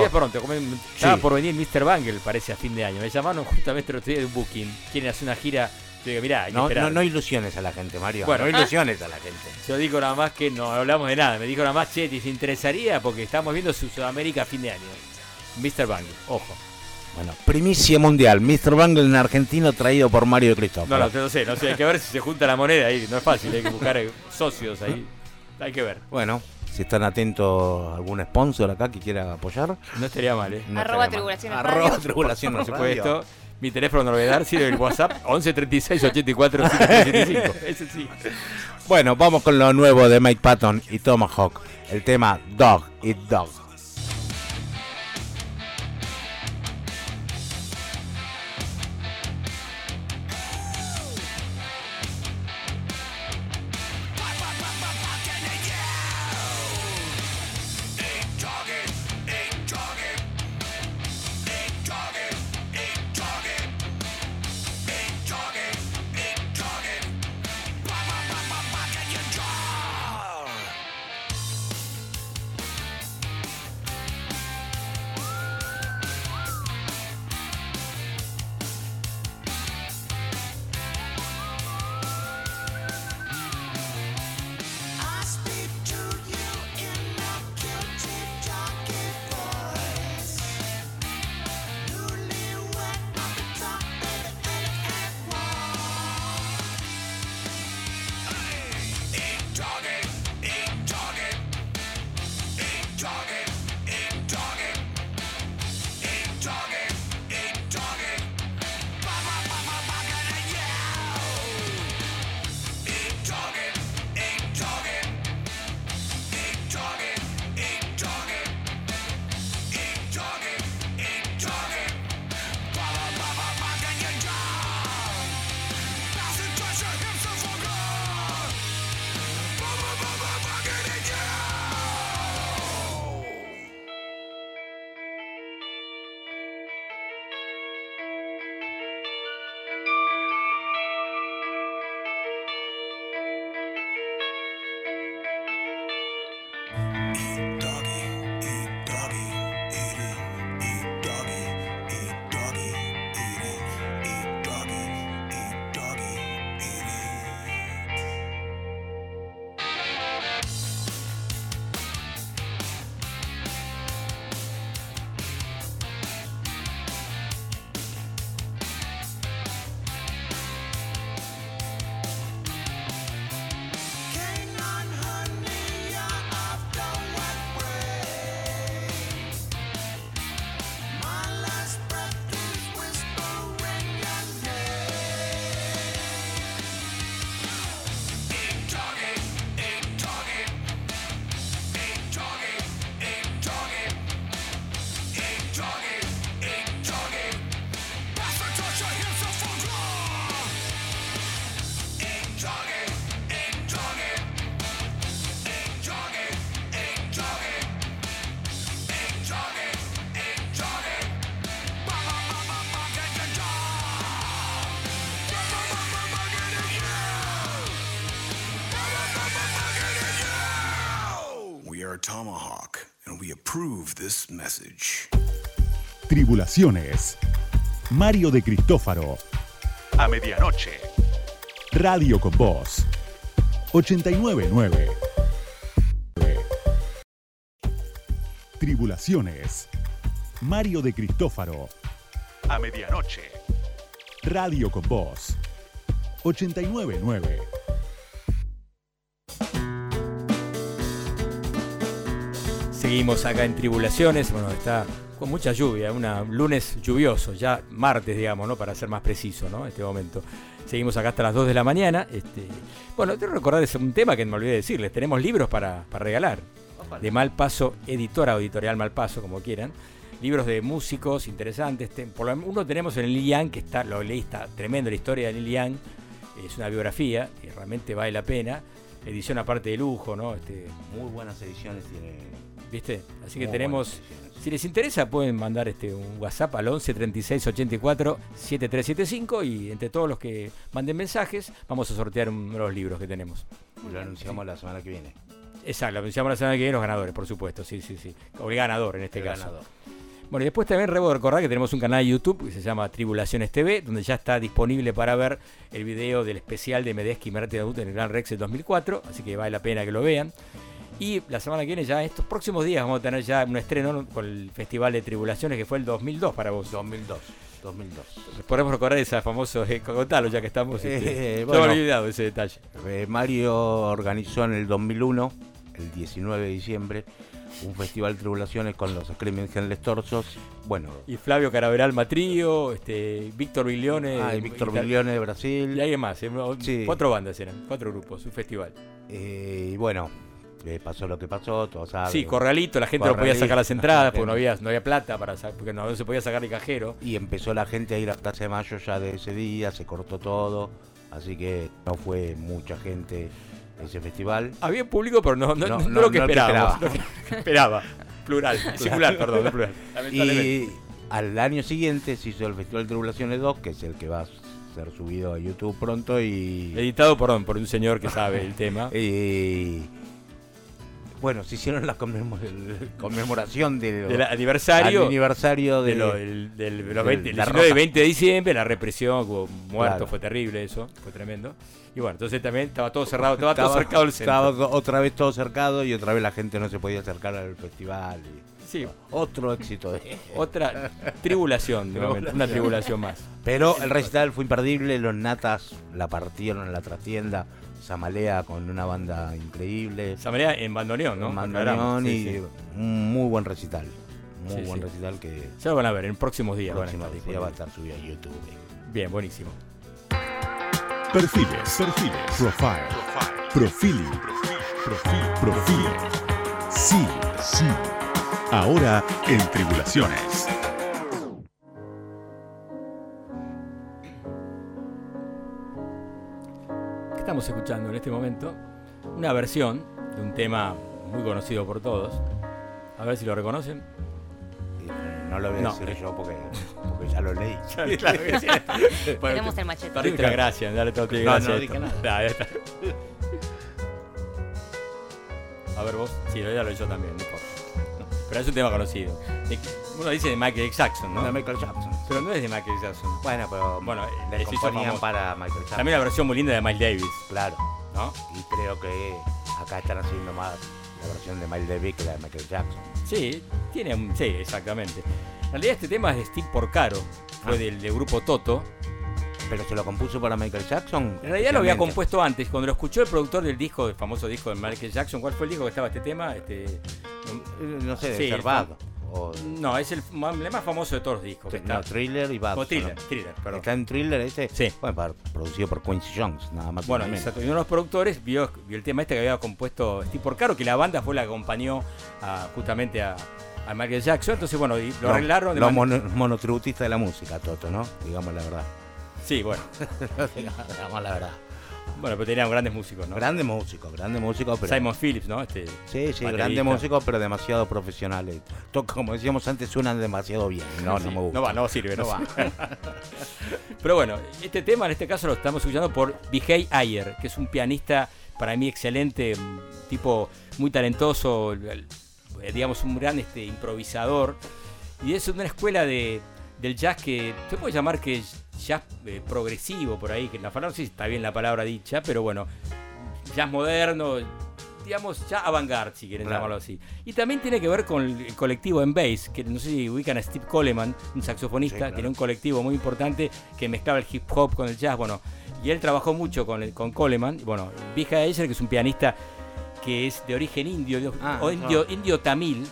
Estaba por venir Mr. Bangle, parece, a fin de año. Me llamaron justamente el otro día de un booking. Quieren hacer una gira. Yo digo, mirá, hay que No, esperar. no, no ilusiones a la gente, Mario. Bueno. no ilusiones a la gente. Yo digo nada más que no hablamos de nada. Me dijo nada más, che, ¿te interesaría? Porque estamos viendo su Sudamérica a fin de año. Mr. Bangle, ojo. Bueno, primicia mundial. Mr. Bangle en argentino traído por Mario de Cristo. No, no, no sé, no sé, hay que ver si se junta la moneda ahí. No es fácil, hay que buscar socios ahí. Hay que ver. Bueno, si están atentos a algún sponsor acá que quiera apoyar. No estaría mal, ¿eh? No Arroba. Tribulaciones Arroba Radio. Tribulaciones Por supuesto. Mi teléfono no lo voy a dar, sirve el WhatsApp 11 36 84 75. Ese sí. Bueno, vamos con lo nuevo de Mike Patton y Tomahawk. El tema Dog Eat Dog. Dog. Message. Tribulaciones. Mario de Cristófaro. A medianoche. Radio con Voz. 899. Tribulaciones. Mario de Cristófaro. A medianoche. Radio con Voz. 899. Seguimos acá en Tribulaciones, bueno, está con mucha lluvia, un lunes lluvioso, ya martes, digamos, ¿no? Para ser más preciso, ¿no? En este momento. Seguimos acá hasta las 2 de la mañana. Este, bueno, quiero recordar ese- un tema que me olvidé de decirles. Tenemos libros para, para regalar. De Malpaso, editora o editorial Malpaso, como quieran. Libros de músicos interesantes. Ten- por lo- uno tenemos en Lil Young, que está, lo leí, está tremendo la historia de Lil Young. Es una biografía que realmente vale la pena. Edición aparte de lujo, ¿no? Este, Muy buenas ediciones tiene. ¿Viste? Así que Muy tenemos, si les interesa, pueden mandar este un WhatsApp al 11 36 84 7375 y entre todos los que manden mensajes vamos a sortear uno de los libros que tenemos. Lo anunciamos la semana que viene. Exacto, lo anunciamos la semana que viene los ganadores, por supuesto, sí, sí, sí. O el ganador en este El caso. ganador. Bueno, y después también debo recordar que tenemos un canal de YouTube que se llama Tribulaciones TV, donde ya está disponible para ver el video del especial de Medeski y Debut en el Gran Rex del 2004, así que vale la pena que lo vean. Y la semana que viene, ya estos próximos días, vamos a tener ya un estreno ¿no? con el Festival de Tribulaciones que fue el 2002 para vos. 2002. 2002. Podemos recordar esa famoso, eh, ya que estamos. Este, Eh, bueno. olvidado ese detalle. Eh, Mario organizó en el 2001, el 19 de diciembre, un festival de tribulaciones con los Screaming Headless Torsos. Bueno, Y Flavio Caraveral Matrío, este, Víctor Viglione. ah, y Víctor y Viglione de Y Brasil. alguien más, eh, Sí. cuatro bandas eran, cuatro grupos, un festival. Y bueno, eh, pasó lo que pasó, todos saben. Sí, corralito, la gente no podía sacar las entradas porque no había, no había plata para porque no, se podía sacar el cajero. Y empezó la gente a ir a Plaza de Mayo ya de ese día, se cortó todo, así que no fue mucha gente ese festival. Había público, pero no, no, No, no no, lo que esperaba. lo que esperaba. Plural, singular, perdón, no plural. Y al año siguiente se hizo el Festival de Tribulaciones 2, que es el que va a ser subido a YouTube pronto y... Editado perdón, por un señor que sabe el tema. y bueno, se hicieron la conmemoración del Del aniversario. aniversario de, de lo- el- del, de los del- 20, el la 19 y roja. 20 de diciembre, la represión, hubo muertos, Claro. fue terrible eso, fue tremendo. Y bueno, entonces también estaba todo cerrado, estaba, todo Estaba- cercado el centro. estaba otra vez todo cercado y otra vez la gente no se podía acercar al festival. y- Sí, Otro éxito de... otra tribulación, de momento, una tribulación más. Pero el recital fue imperdible, los natas la partieron en la trastienda, Samalea con una banda increíble, Samalea en bandoneón, ¿no? Aclaramos, bandoneón sí, y sí. un muy buen recital. Muy Sí, buen sí. recital que Ya lo van a ver en próximos días. van a próximo estar día va a estar subido a YouTube. Bien, buenísimo. Perfiles, perfiles, profile, profiling, profil, profile. Sí, sí. Ahora en Tribulaciones. Estamos escuchando en este momento? Una versión de un tema muy conocido por todos. A ver si lo reconocen. No lo voy a No. decir yo porque, porque ya lo leí. claro que sí. Bueno, Tenemos te- el machete. Perdiste la gracia, dale todo No, gracia. no a dije nada. Ya, ya está. A ver vos, sí, ya lo yo también, no importa. Pero es un tema conocido. Uno dice de Michael Jackson, ¿no? De Michael Jackson. Pero no es de Michael Jackson. Bueno, pero Bueno, le les hizo componían para Michael Jackson. También la versión muy linda de Miles Davis, Claro. ¿no? Y creo que acá están haciendo más la versión de Miles Davis que la de Michael Jackson. Sí, tiene un. Sí, exactamente. En realidad este tema es de Steve Porcaro, fue Ah. del, del grupo Toto. Pero se lo compuso para Michael Jackson. En realidad lo había compuesto antes, cuando lo escuchó el productor del disco, el famoso disco de Michael Jackson. ¿Cuál fue el disco que estaba este tema? Este, Eh, No sé, Sí, ser Bad. O, no, es el, más famoso de todos los discos. que no, está. Thriller y Bad. O Thriller, ¿no? Thriller, perdón. Está en Thriller ese. Sí. Bueno, producido por Quincy Jones, nada más. Bueno, exacto. Y uno de los productores vio, vio el tema este que había compuesto Steve Porcaro, que la banda fue la que acompañó a- justamente a, a Michael Jackson. Entonces, bueno, y lo arreglaron. de Los man- mono- monotributistas de la música, Toto, ¿no? Digamos la verdad. Sí, bueno. Digamos la verdad. Bueno, pero tenían grandes músicos, ¿no? Grande músico, grande músico, pero. Simon Phillips, ¿no? Este, Sí, sí, baterista. grande músico, pero demasiado profesionales. Como decíamos antes, suenan demasiado bien. No, Sí, no me gusta. No va, no sirve, no, No va. Pero bueno, este tema en este caso lo estamos escuchando por Vijay Ayer, que es un pianista para mí excelente, mm, tipo muy talentoso, el- digamos un gran este, improvisador. Y es una escuela de, del jazz que se puede llamar que jazz eh, progresivo por ahí, que la palabra no sé si está bien la palabra dicha, pero bueno, jazz moderno, digamos ya avant-garde, si quieren Claro. llamarlo así. Y también tiene que ver con el colectivo en bass, que no sé si ubican a Steve Coleman, un saxofonista, Sí, claro. tiene un colectivo muy importante que mezclaba el hip hop con el jazz, bueno, y él trabajó mucho con, el- con Coleman, bueno, Vija Eiser, que es un pianista que es de origen indio, Ah, o indio, no. indio tamil,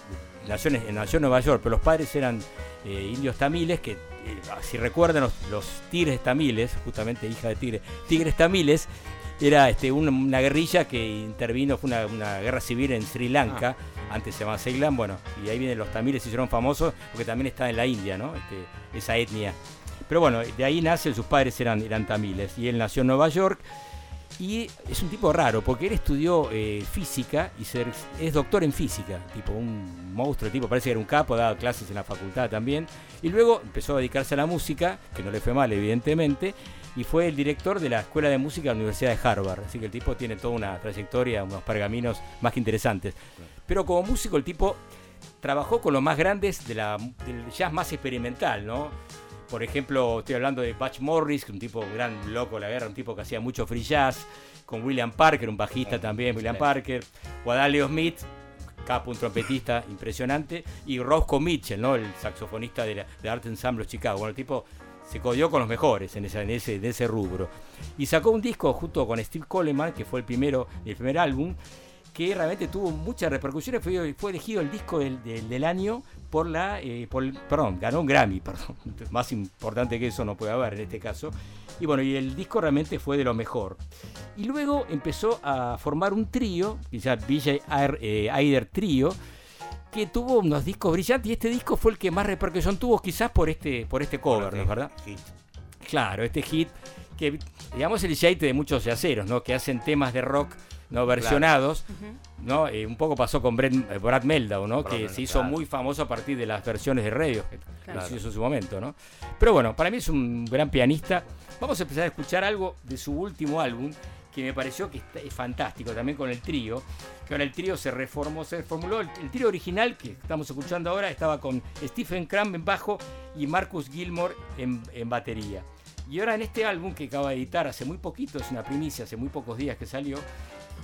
nació en, nació en Nueva York, pero los padres eran eh, indios tamiles, que si recuerdan los, los tigres tamiles, justamente hija de tigre, tigres tamiles, era este, una, una guerrilla que intervino, fue una, una guerra civil en Sri Lanka, antes se llamaba Ceilán, bueno, y ahí vienen los tamiles, se hicieron famosos, porque también está en la India, ¿no? Este, esa etnia. Pero bueno, de ahí nace, sus padres eran, eran tamiles, y él nació en Nueva York, y es un tipo raro, porque él estudió eh, física y es doctor en física, tipo un monstruo, tipo parece que era un capo, daba clases en la facultad también. Y luego empezó a dedicarse a la música, que no le fue mal evidentemente, y fue el director de la Escuela de Música de la Universidad de Harvard. Así que el tipo tiene toda una trayectoria, unos pergaminos más que interesantes. Pero como músico el tipo trabajó con los más grandes de la, del jazz más experimental, ¿no? Por ejemplo, estoy hablando de Butch Morris, un tipo un gran loco de la guerra, un tipo que hacía mucho free jazz, con William Parker, un bajista también, William Parker, Guadalio Smith, capo, un trompetista impresionante, y Roscoe Mitchell, ¿no? el saxofonista de, la, de Art Ensemble Chicago. Bueno, el tipo se codió con los mejores en, esa- en ese, de ese rubro. Y sacó un disco junto con Steve Coleman, que fue el primero, el primer álbum, que realmente tuvo muchas repercusiones. Fue, fue elegido el disco del, del- del año por la. eh, por perdón, ganó un Grammy, perdón. Más importante que eso no puede haber en este caso. Y bueno, y el disco realmente fue de lo mejor. Y luego empezó a formar un trío, llama BJ eh, Aider Trío, que tuvo unos discos brillantes. Y este disco fue el que más repercusión tuvo, quizás por este, por este cover, ¿no es verdad? Claro, este hit que digamos el jate de muchos yaceros, ¿no? Que hacen temas de rock no versionados, ¿no? Eh, un poco pasó con Brett- eh, Brad Meldau, ¿no? Brad que Meldau, se hizo claro. muy famoso a partir de las versiones de radio que Claro. hizo en su momento, ¿no? Pero bueno, para mí es un gran pianista. Vamos a empezar a escuchar algo de su último álbum que me pareció que está- es fantástico también con el trío. Que ahora el trío se reformó, se reformuló. El, el trío original que estamos escuchando ahora estaba con Stephen Cram en bajo y Marcus Gilmore en, en batería. Y ahora en este álbum que acaba de editar hace muy poquito, es una primicia, hace muy pocos días que salió,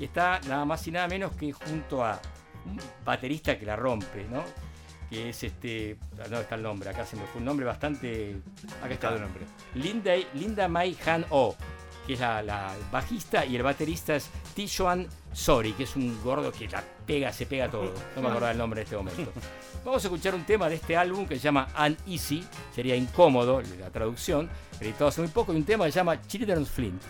está nada más y nada menos que junto a un baterista que la rompe, ¿no? Que es este. No está el nombre, acá se me fue un nombre bastante. Acá está el nombre. Linda, Linda Mai Han O, que es la, la bajista, y el baterista es Tishuan Sori, que es un gordo que la pega, se pega todo. No me acuerdo el nombre en este momento. Vamos a escuchar un tema de este álbum que se llama Uneasy, sería incómodo la traducción, editado hace muy poco, y un tema que se llama Children's Flint.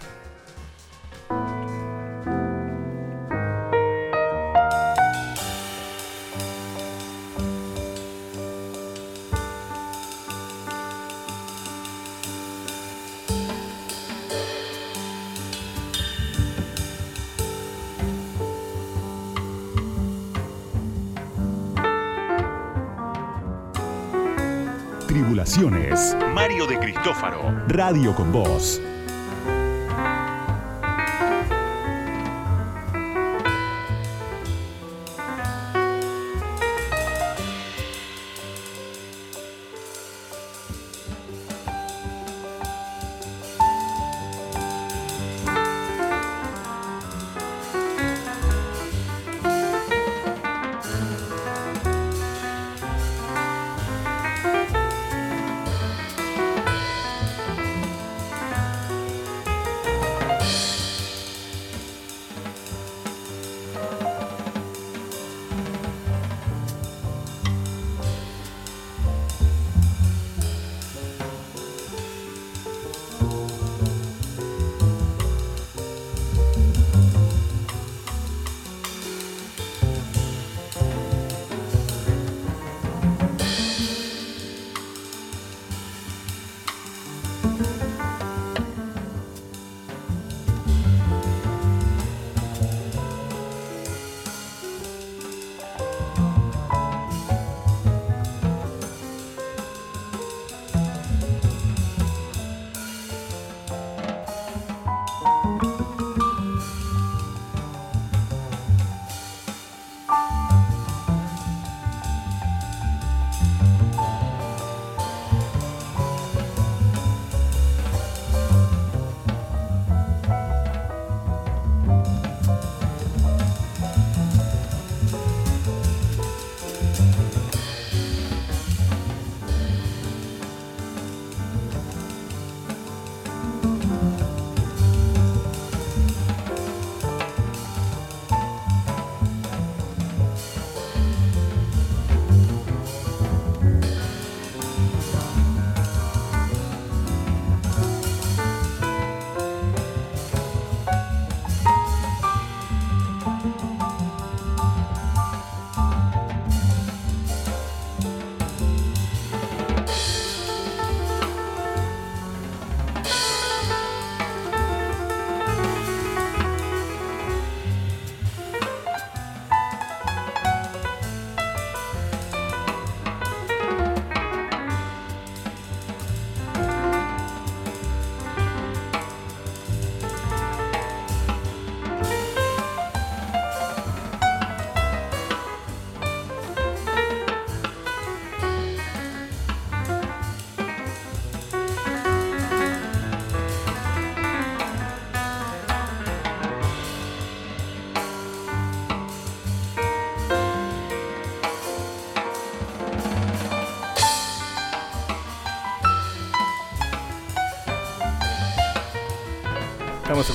Mario de Cristófaro. Radio con Voz.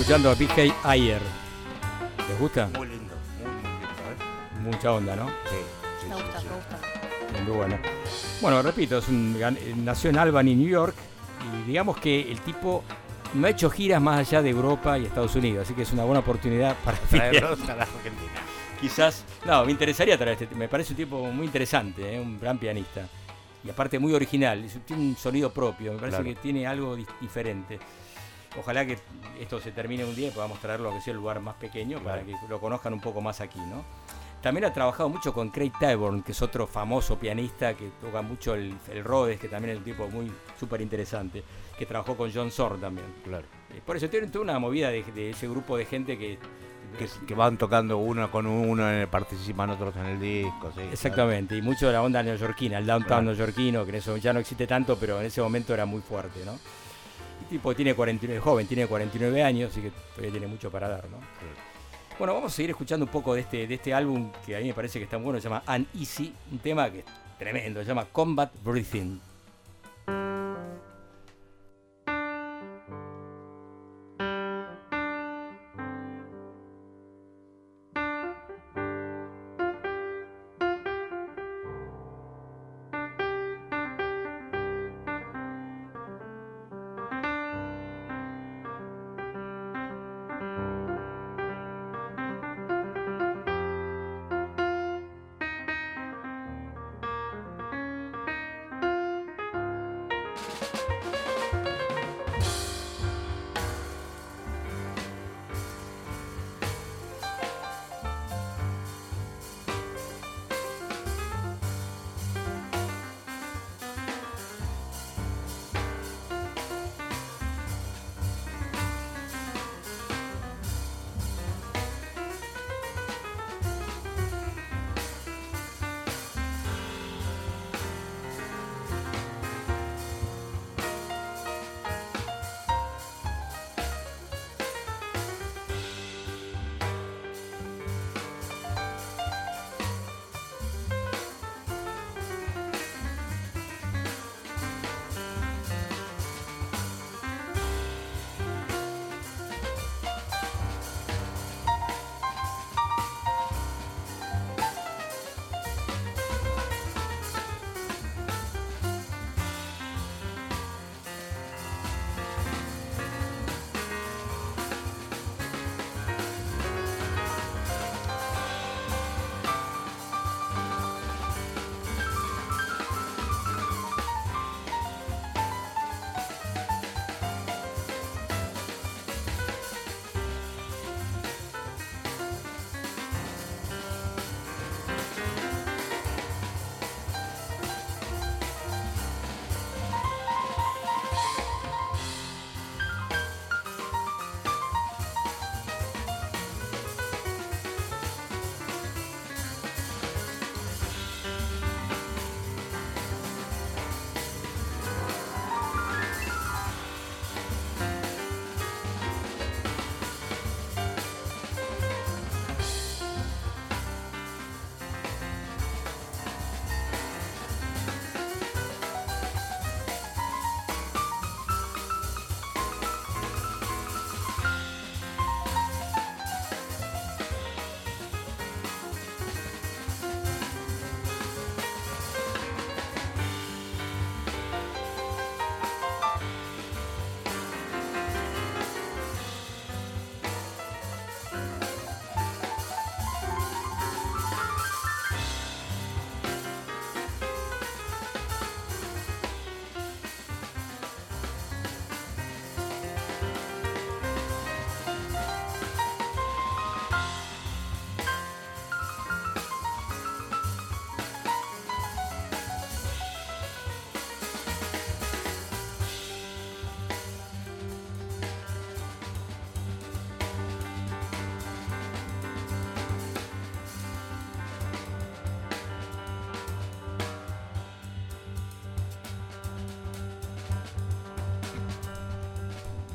Escuchando a BK Ayer. ¿Les gusta? Muy lindo, muy, muy lindo, ¿eh? Mucha onda, ¿no? Sí, sí, Me sí, gusta, sí. me gusta. Muy bueno. Bueno, repito, es un, eh, nació en Albany, New York, y digamos que el tipo no ha hecho giras más allá de Europa y Estados Unidos, así que es una buena oportunidad para Traerlos a la Argentina. Quizás, no, me interesaría traer este, me parece un tipo muy interesante, ¿eh? un gran pianista. Y aparte muy original, tiene un sonido propio, me parece Claro. que tiene algo di- diferente. Ojalá que esto se termine un día y podamos traerlo a que sea el lugar más pequeño para que lo conozcan un poco más aquí, ¿no? También ha trabajado mucho con Craig Taborn, que es otro famoso pianista que toca mucho el, el Rhodes, que también es un tipo muy súper interesante, que trabajó con John Zorn también. Claro. Eh, Por eso tiene toda una movida de, de ese grupo de gente que... Que, que van tocando uno con uno, eh, participan otros en el disco, sí. Exactamente, y mucho de la onda neoyorquina, el downtown Claro. neoyorquino, que en eso ya no existe tanto, pero en ese momento era muy fuerte, ¿no? Tipo tiene 49, joven, tiene 49 años, así que todavía tiene mucho para dar, ¿no? Bueno, vamos a seguir escuchando un poco de este, de este álbum que a mí me parece que está muy bueno, se llama Uneasy, un tema que es tremendo, se llama Combat Breathing.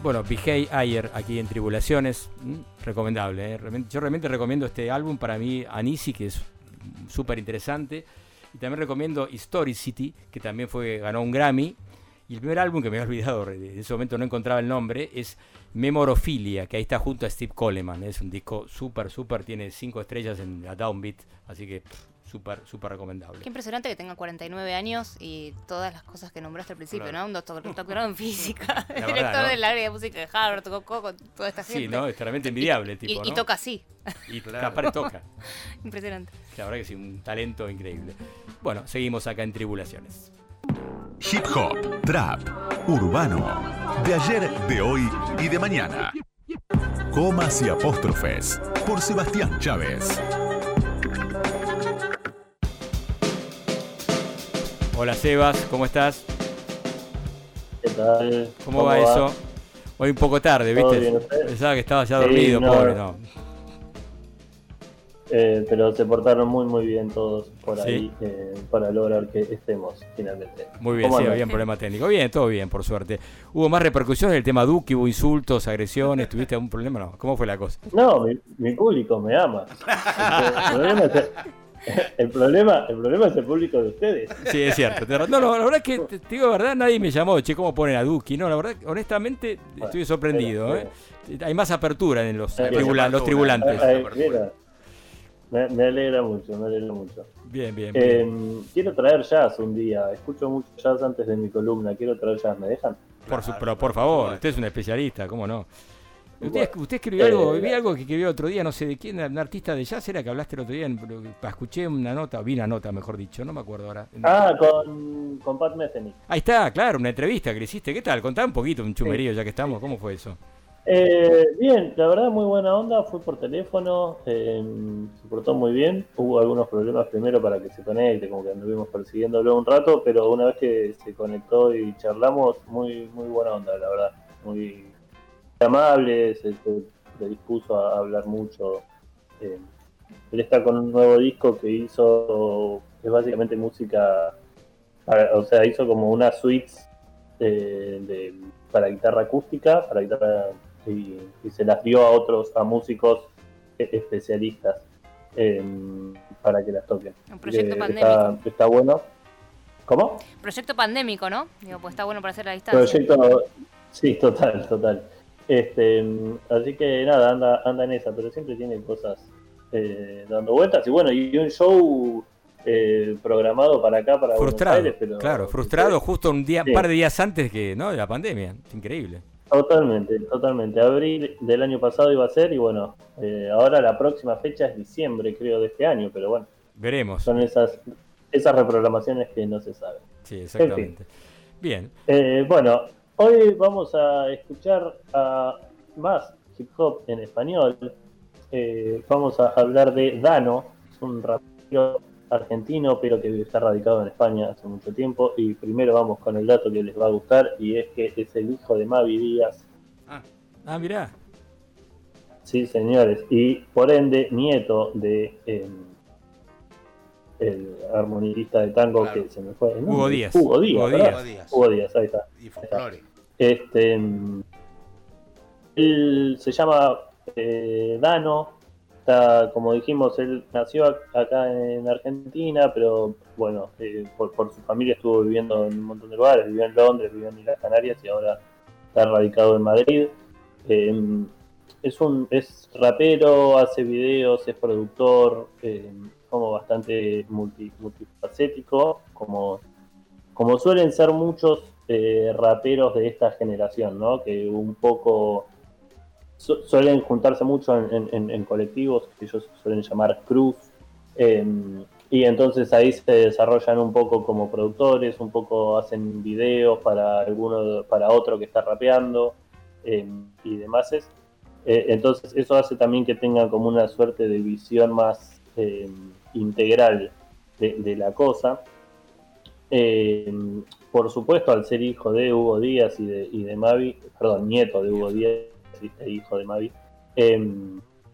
Bueno, BJ Ayer aquí en Tribulaciones, mm, recomendable. ¿eh? Yo realmente recomiendo este álbum para mí, Anisi, que es súper interesante. Y también recomiendo Historicity, que también fue ganó un Grammy. Y el primer álbum que me había olvidado, en ese momento no encontraba el nombre, es Memorofilia, que ahí está junto a Steve Coleman. Es un disco súper, súper, tiene cinco estrellas en la Downbeat, así que súper, súper recomendable. Qué impresionante que tenga 49 años y todas las cosas que nombraste al principio, Claro. ¿no? Un doctor- doctorado en física, verdad, director ¿no? del área de música de Harvard, tocó con toda esta gente. Sí, ¿no? Es realmente envidiable Y- tipo, y, ¿no? toca así. Y aparte toca. Impresionante. La verdad que sí, un talento increíble. Bueno, seguimos acá en Tribulaciones. Hip hop, trap, urbano, de ayer, de hoy y de mañana. Comas y apóstrofes por Sebastián Chávez. Hola Sebas, ¿cómo estás? ¿Qué tal? ¿Cómo, va, eso? Hoy un poco tarde, ¿Todo ¿viste? bien? Pensaba que estabas ya Sí, dormido, no. pobre, no. Eh, pero se portaron muy muy bien todos por Sí. ahí eh, para lograr que estemos finalmente. Muy bien, ¿Cómo sí, un problema técnico. Bien, todo bien, por suerte. ¿Hubo más repercusiones del tema Duque? ¿Hubo insultos, agresiones? ¿Tuviste algún problema? No. ¿Cómo fue la cosa? No, mi, mi público me ama. El problema, es el, problema, el problema es el público de ustedes. Sí, es cierto. No, no, la verdad es que, te, te digo la verdad, nadie me llamó, che, ¿cómo ponen a Duki? No, la verdad, honestamente, estoy sorprendido. ¿eh? Hay más apertura en los, tribula- tribulantes. Ay, mira, me, me alegra mucho, me alegra mucho. Bien, bien. Eh, bien. quiero traer jazz un día. Escucho mucho jazz antes de mi columna. Quiero traer jazz. ¿Me dejan? Por, su- pero por favor, usted es un especialista, ¿cómo no? Usted, usted escribió algo, eh, vi algo que escribió otro día, no sé de quién, un artista de jazz era que hablaste el otro día, escuché una nota, vi una nota, mejor dicho, no me acuerdo ahora. Ah, con, con Pat Metheny. Ahí está, claro, una entrevista que le hiciste, ¿qué tal? Contá un poquito, un chumerío ya que estamos, ¿cómo fue eso? Eh, bien, la verdad muy buena onda, fue por teléfono, eh, se portó muy bien, hubo algunos problemas primero para que se conecte, como que anduvimos persiguiéndolo un rato, pero una vez que se conectó y charlamos, muy muy buena onda, la verdad, muy amable, se, se- se dispuso a hablar mucho. eh, él está con un nuevo disco que hizo, es básicamente música, para- o sea, hizo como unas suites eh, de- para guitarra acústica, para guitarra y, y se las dio a otros, a músicos e- especialistas eh, para que las toquen. Un proyecto pandémico. Está, está bueno. ¿Cómo? Proyecto pandémico, ¿no? Digo, pues está bueno para hacer la distancia. Proyecto, sí, total, total. Este, así que nada, anda, anda en esa, pero siempre tiene cosas eh, dando vueltas. Y bueno, y un show eh, programado para acá, para Frustrado, Buenos Aires, pero claro, frustrado justo un día, Sí. un par de días antes que, ¿no? de la pandemia, increíble. Totalmente, totalmente. Abril del año pasado iba a ser y bueno, eh, ahora la próxima fecha es diciembre, creo, de este año, pero bueno, Veremos. son esas esas reprogramaciones que no se saben. Sí, exactamente. Bien. Eh, bueno, hoy vamos a escuchar a más hip hop en español. Eh, vamos a hablar de Dano, es un rapero argentino, pero que está radicado en España hace mucho tiempo. Y primero vamos con el dato que les va a gustar, y es que es el hijo de Mavi Díaz. Ah, mirá. Sí, señores, y por ende nieto de eh, el armonicista de tango que se me fue. Hugo. Díaz. Hugo Díaz. Hugo. Díaz. Hugo Díaz, ahí está. Y folclore. Este, él se llama eh, Dano. Está, como dijimos, él nació ac- acá en Argentina, pero bueno, eh, por, su familia estuvo viviendo en un montón de lugares. Vivió en Londres, vivió en Islas Canarias y ahora está radicado en Madrid. Eh, es un es rapero, hace videos, es productor, como bastante multi- multifacético, como, como suelen ser muchos eh, raperos de esta generación, ¿no? Que un poco su- suelen juntarse mucho en, colectivos que ellos suelen llamar cruz. eh, y entonces ahí se desarrollan un poco como productores, un poco hacen videos para alguno, para otro que está rapeando eh, y demás. Eh, entonces eso hace también que tengan como una suerte de visión más eh, integral de la cosa. Por supuesto, al ser hijo de Hugo Díaz y de, y de Mavi, perdón, nieto de Hugo Díaz e hijo de Mavi, eh,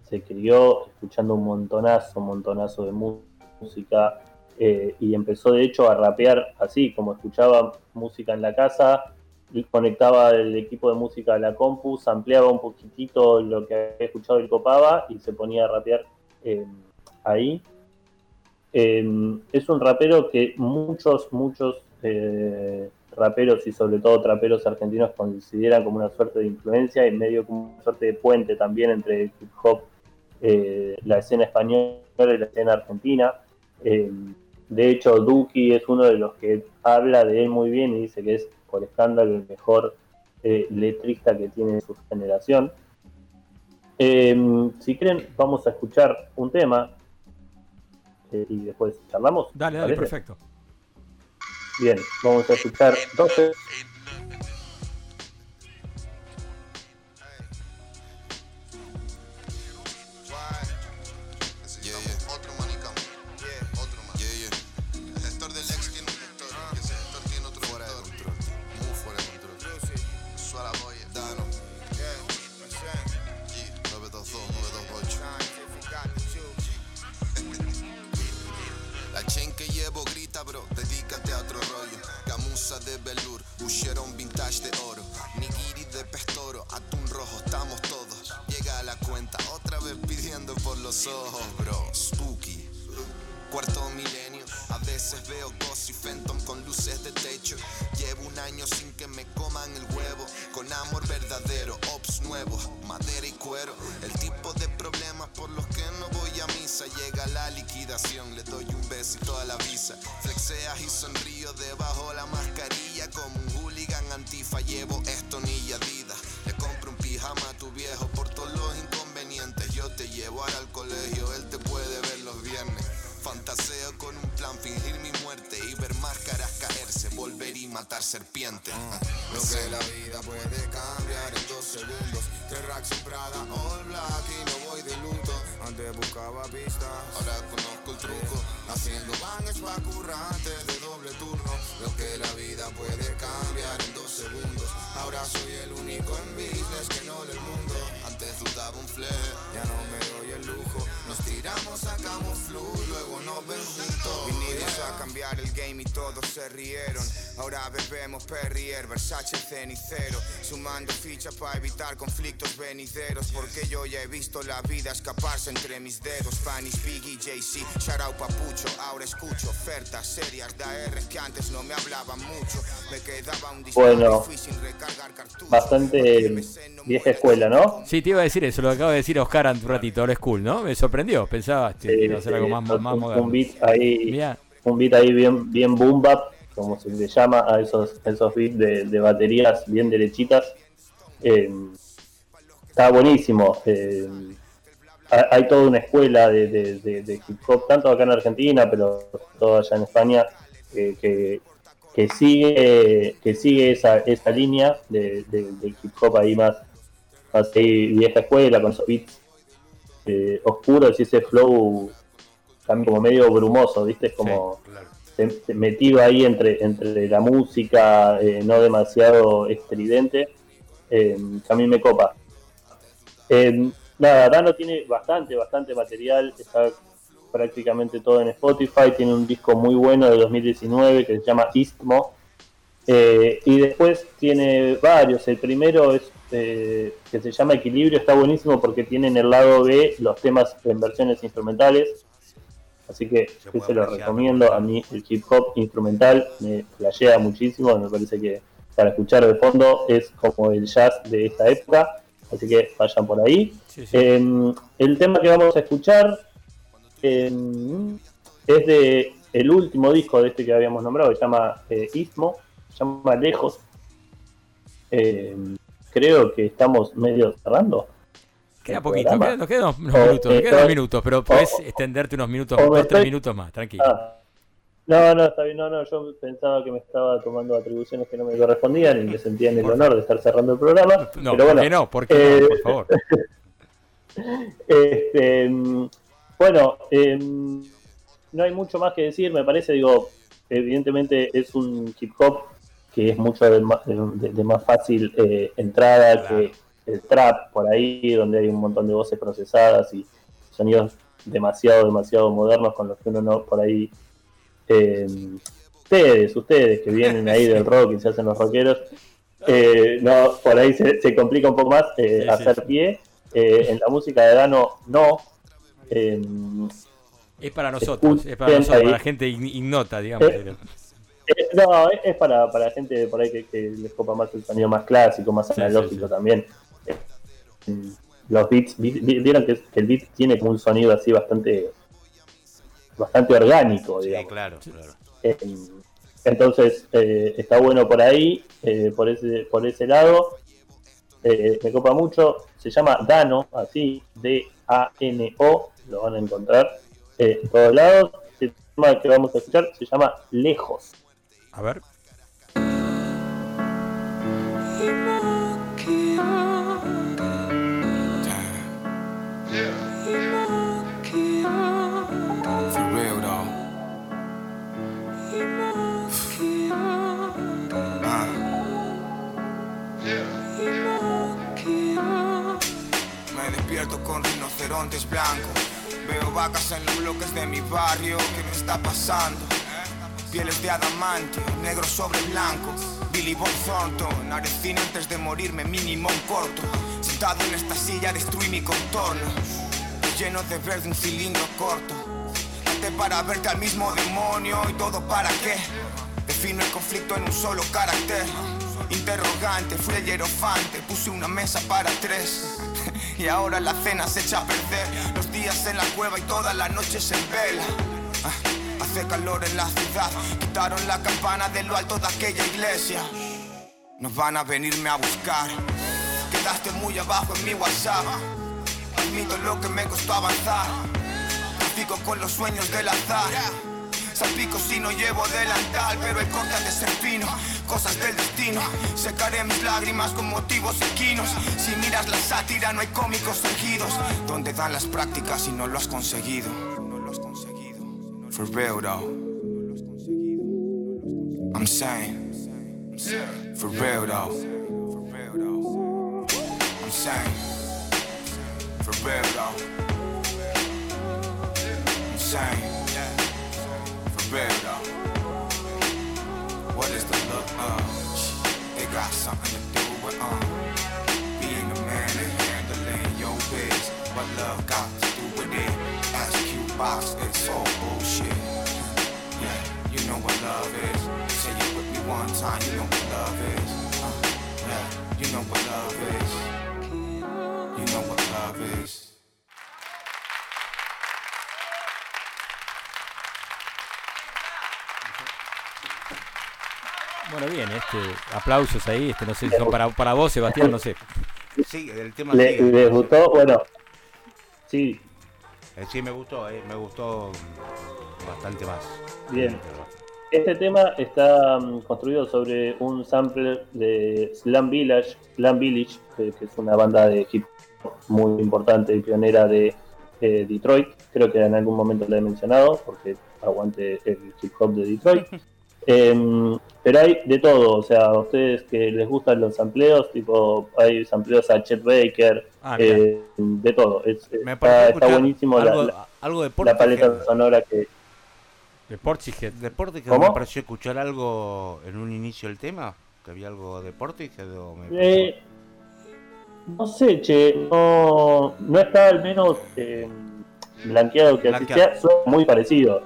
se crió escuchando un montonazo, un montonazo de música eh, y empezó de hecho a rapear así, como escuchaba música en la casa, conectaba el equipo de música a la compu, ampliaba un poquitito lo que había escuchado y copaba y se ponía a rapear eh, ahí. Eh, es un rapero que muchos, muchos eh, raperos y sobre todo traperos argentinos consideran como una suerte de influencia y medio como una suerte de puente también entre el hip hop, eh, la escena española y la escena argentina. Eh, de hecho, Duki es uno de los que habla de él muy bien y dice que es por escándalo el mejor letrista que tiene su generación. Eh, si quieren, vamos a escuchar un tema y después charlamos. Dale, dale, ¿parece? perfecto. Bien, vamos a escuchar 12. Sonrío debajo la mascarilla como un hooligan antifa. Llevo esto ni Adidas. Le compro un pijama a tu viejo por todos los inconvenientes. Yo te llevo ahora al colegio, él te puede ver los viernes. Fantaseo con un plan, fingir mi muerte y ver máscaras caerse, volver y matar serpientes. Lo que la vida puede cambiar en dos segundos. Tres racks Prada, all black y no voy de luto. Antes buscaba pistas, ahora conozco el truco. Haciendo bangs pa' currantes de. Lo que la vida puede cambiar en dos segundos. Ahora soy el único en business que no del mundo. Antes dudaba un flair, ya no me tiramos, sacamos flu, luego nos ven juntos. Vinimos a cambiar el game y todos se rieron. Ahora bebemos Perrier, Versace cenicero. Sumando fichas para evitar conflictos venideros. Porque yo ya he visto la vida escaparse entre mis dedos. Spanish, Biggie, JC, Sharau Papucho. Ahora escucho ofertas serias de AR que antes no me hablaban mucho. Me quedaba un Bueno, y fui sin recargar cartuchos. bastante vieja escuela, ¿no? Sí, te iba a decir eso, lo acaba de decir Oscar un ratito, old school, ¿no? Me sorprendió, pensaba que iba a ser algo más, más un, moderno. un beat ahí, Mirá. un beat ahí bien, bien boom bap, como se le llama a esos, esos beats de, de baterías bien derechitas. Eh, está buenísimo. eh, ha- hay toda una escuela de, de- de- de hip hop, tanto acá en Argentina, pero todo allá en España, eh, que, que sigue que sigue esa, esa línea de, de- de hip hop ahí más, más ahí vieja escuela, con esos beats eh, oscuros y ese flow también como medio brumoso, ¿viste? Es como metido ahí entre, entre la música, eh, no demasiado estridente, eh, que a mí me copa. Eh, nada, Dano tiene bastante, bastante material, está prácticamente todo en Spotify, tiene un disco muy bueno de 2019 que se llama Istmo, eh, y después tiene varios, el primero es eh, que se llama Equilibrio, está buenísimo porque tiene en el lado B los temas en versiones instrumentales, así que yo se lo recomiendo, a mí el hip hop instrumental me flashea muchísimo, me parece que para escuchar de fondo es como el jazz de esta época, así que vayan por ahí. Sí, sí. Eh, el tema que vamos a escuchar eh, es de el último disco de este que habíamos nombrado, que se llama eh, Istmo, se llama Lejos. Eh, creo que estamos medio cerrando. Queda poquito, queda- nos quedan unos, minutos, eh, nos quedan unos minutos, pero podés o- extenderte unos minutos, dos, tres estoy- minutos más, tranquilo. Ah. No, no, está bien, no, no, yo pensaba que me estaba tomando atribuciones que no me correspondían y me sentía en el honor de estar cerrando el programa. No, pero ¿por bueno, qué no? ¿Por qué eh, no? Por favor. Este, bueno, em, no hay mucho más que decir, me parece, digo, evidentemente es un hip hop que es mucho de, ma- de- de más fácil eh, entrada que el trap por ahí, donde hay un montón de voces procesadas y sonidos demasiado, demasiado modernos con los que uno no por ahí... em, ustedes, ustedes que vienen ahí del rock y se hacen los rockeros, eh, no, por ahí se, se complica un poco más eh, Sí, hacer sí. pie. Eh, en la música de Dano, no. Em, Es para nosotros, es para nosotros, para la gente ign- ignota, digamos. Eh, no, es, es para, para gente por ahí que, que les copa más el sonido más clásico, más Sí, analógico también. Eh, Los beats, vi- vi- vieron que, que el beat tiene como un sonido así bastante bastante orgánico, Sí, digamos. claro, claro. Eh, entonces, eh, está bueno por ahí, eh, por ese por ese lado. Eh, me copa mucho. Se llama Dano, así, D-A-N-O, lo van a encontrar eh, en todos lados. El tema que vamos a escuchar se llama Lejos. A ver. For real though. Ah. Me despierto con rinocerontes blancos. Veo vacas en los bloques de mi barrio. ¿Qué me está pasando? Pieles de adamante, negro sobre blanco. Billy Bob Thornton, Arecina antes de morirme, mínimo un corto. Sentado en esta silla destruí mi contorno. Lleno de verde un cilindro corto. Naté para verte al mismo demonio y todo para qué. Defino el conflicto en un solo carácter. Interrogante, fui el hierofante, puse una mesa para tres. Y ahora la cena se echa a perder. Los días en la cueva y todas las noches en vela. Hace calor en la ciudad. Quitaron la campana de lo alto de aquella iglesia. Nos van a venirme a buscar. Quedaste muy abajo en mi WhatsApp. Admito lo que me costó avanzar. Trafico con los sueños del azar. Salpico si no llevo delantal, pero el corte de ser fino. Cosas del destino. Secaré mis lágrimas con motivos equinos. Si miras la sátira, no hay cómicos surgidos. Donde dan las prácticas conseguido. No lo has conseguido. For real though. I'm saying. For real though. I'm saying. For real though. I'm saying. For real though. What is the look of? It got something to do with um being a man and handling your biz. What love got to do with it? Ask Q box, it's time, you know what love is. Uh, yeah, you know what love is. You know what love is. Bueno, bien, este, aplausos ahí, este, no sé, si son para, para vos, Sebastián, no sé. Sí, el tema ¿Le, sigue. ¿Les gustó? Bueno, sí, Eh, sí, me gustó, eh, me gustó bastante más. Bien. Este tema está mm, construido sobre un sample de Slam Village, Slam Village, que, que es una banda de hip hop muy importante y pionera de eh, Detroit. Creo que en algún momento lo he mencionado, porque aguante el hip hop de Detroit. Em, pero hay de todo, o sea, a ustedes que les gustan los sampleos, tipo, hay sampleos a Chet Baker, Ah, eh, de todo. Es- Me está, buenísimo la- algo, la, algo de la paleta sonora que, De Portishead. ¿De Portishead ¿Cómo? me pareció escuchar algo en un inicio del tema? ¿Que había algo de Portishead o me Eh, no sé, che, no, no está al menos eh, blanqueado que así sea, suena muy parecido.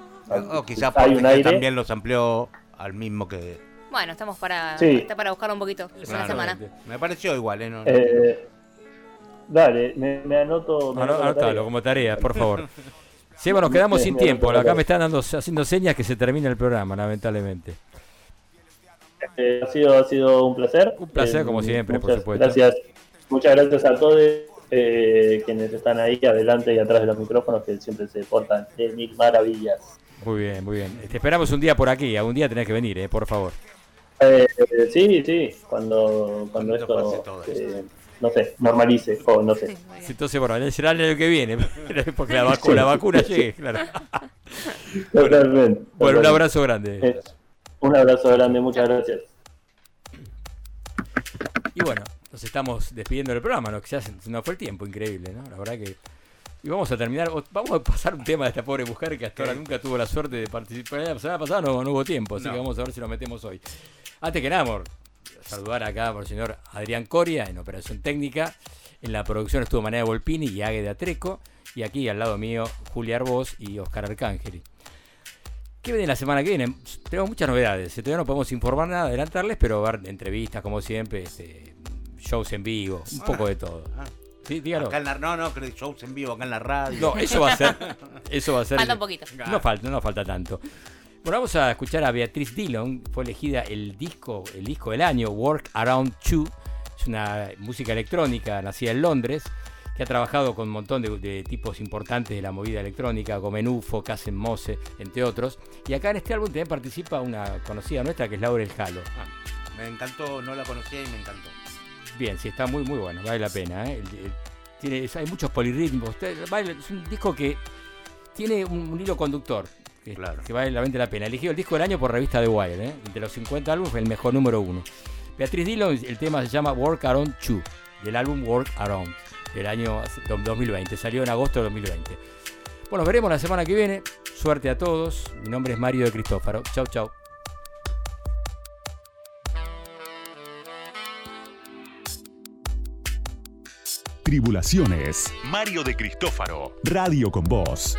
O quizás hay un Portishead aire. también los amplió al mismo que... Bueno, estamos para, Sí. está para buscarlo un poquito. Es una semana. Me pareció igual, ¿eh? No- Eh, dale, me, me anoto. me Ano- anoto tarea. como tarea, por favor. Seba, nos quedamos sin tiempo. Acá me están dando, haciendo señas que se termina el programa, lamentablemente. Eh, ha, sido, ha sido un placer. Un placer, Eh, como siempre, por muchas supuesto. Gracias, muchas gracias a todos eh, quienes están ahí adelante y atrás de los micrófonos que siempre se portan de mil maravillas. Muy bien, muy bien. Te esperamos un día por aquí. Algún día tenés que venir, eh, por favor. Eh, eh, sí, sí, cuando, cuando Cuando pase esto, todo eh, no sé, normalice, o no sé. Entonces, bueno, será el año que viene. Porque la, vacu- la vacuna llegue, claro. Totalmente. Bueno, un abrazo grande. Eh, un abrazo grande, muchas gracias. Y bueno, nos estamos despidiendo del programa, ¿no? Que ya se se nos fue el tiempo, increíble, ¿no? La verdad que. Y vamos a terminar, vamos a pasar un tema de esta pobre mujer que hasta ahora nunca tuvo la suerte de participar. La semana pasada no, no hubo tiempo, así No. que vamos a ver si lo metemos hoy. Antes que nada, amor, saludar acá por el señor Adrián Coria en operación técnica. En la producción estuvo Manea Volpini y Ague de Atreco. Y aquí al lado mío, Julia Arbós y Oscar Arcángeli. ¿Qué viene la semana que viene? Tenemos muchas novedades. Todavía no podemos informar nada, adelantarles, pero va a haber entrevistas, como siempre, este, shows en vivo, un poco de todo. Ah. Sí, dígalo. Acá en la, no, no, creo que shows en vivo acá en la radio. No, eso va a ser. Eso va a ser. Falta un poquito. No falta, no falta tanto. Bueno, vamos a escuchar a Beatriz Dillon. Fue elegida el disco, el disco del año, Work Around You. Es una música electrónica nacida en Londres, que ha trabajado con un montón de, de tipos importantes de la movida electrónica, como Menufo, Casen Mose, entre otros. Y acá en este álbum también participa una conocida nuestra que es Laurel Halo. Ah, me encantó, no la conocía y me encantó. Bien, sí, está muy muy bueno, vale la pena. ¿eh? El- el- tiene, hay muchos polirritmos. Vale- es un disco que tiene un, un hilo conductor. Que, que vale realmente la pena. Elegido el disco del año por revista The Wire. ¿eh? De los 50 álbumes, el mejor número uno. Beatriz Dillon, el tema se llama Work Around You, del álbum Work Around, del año 2020. Salió en agosto de 2020. Bueno, nos veremos la semana que viene. Suerte a todos. Mi nombre es Mario de Cristófaro. Chau, chau. Tribulaciones. Mario de Cristófaro. Radio con Voz.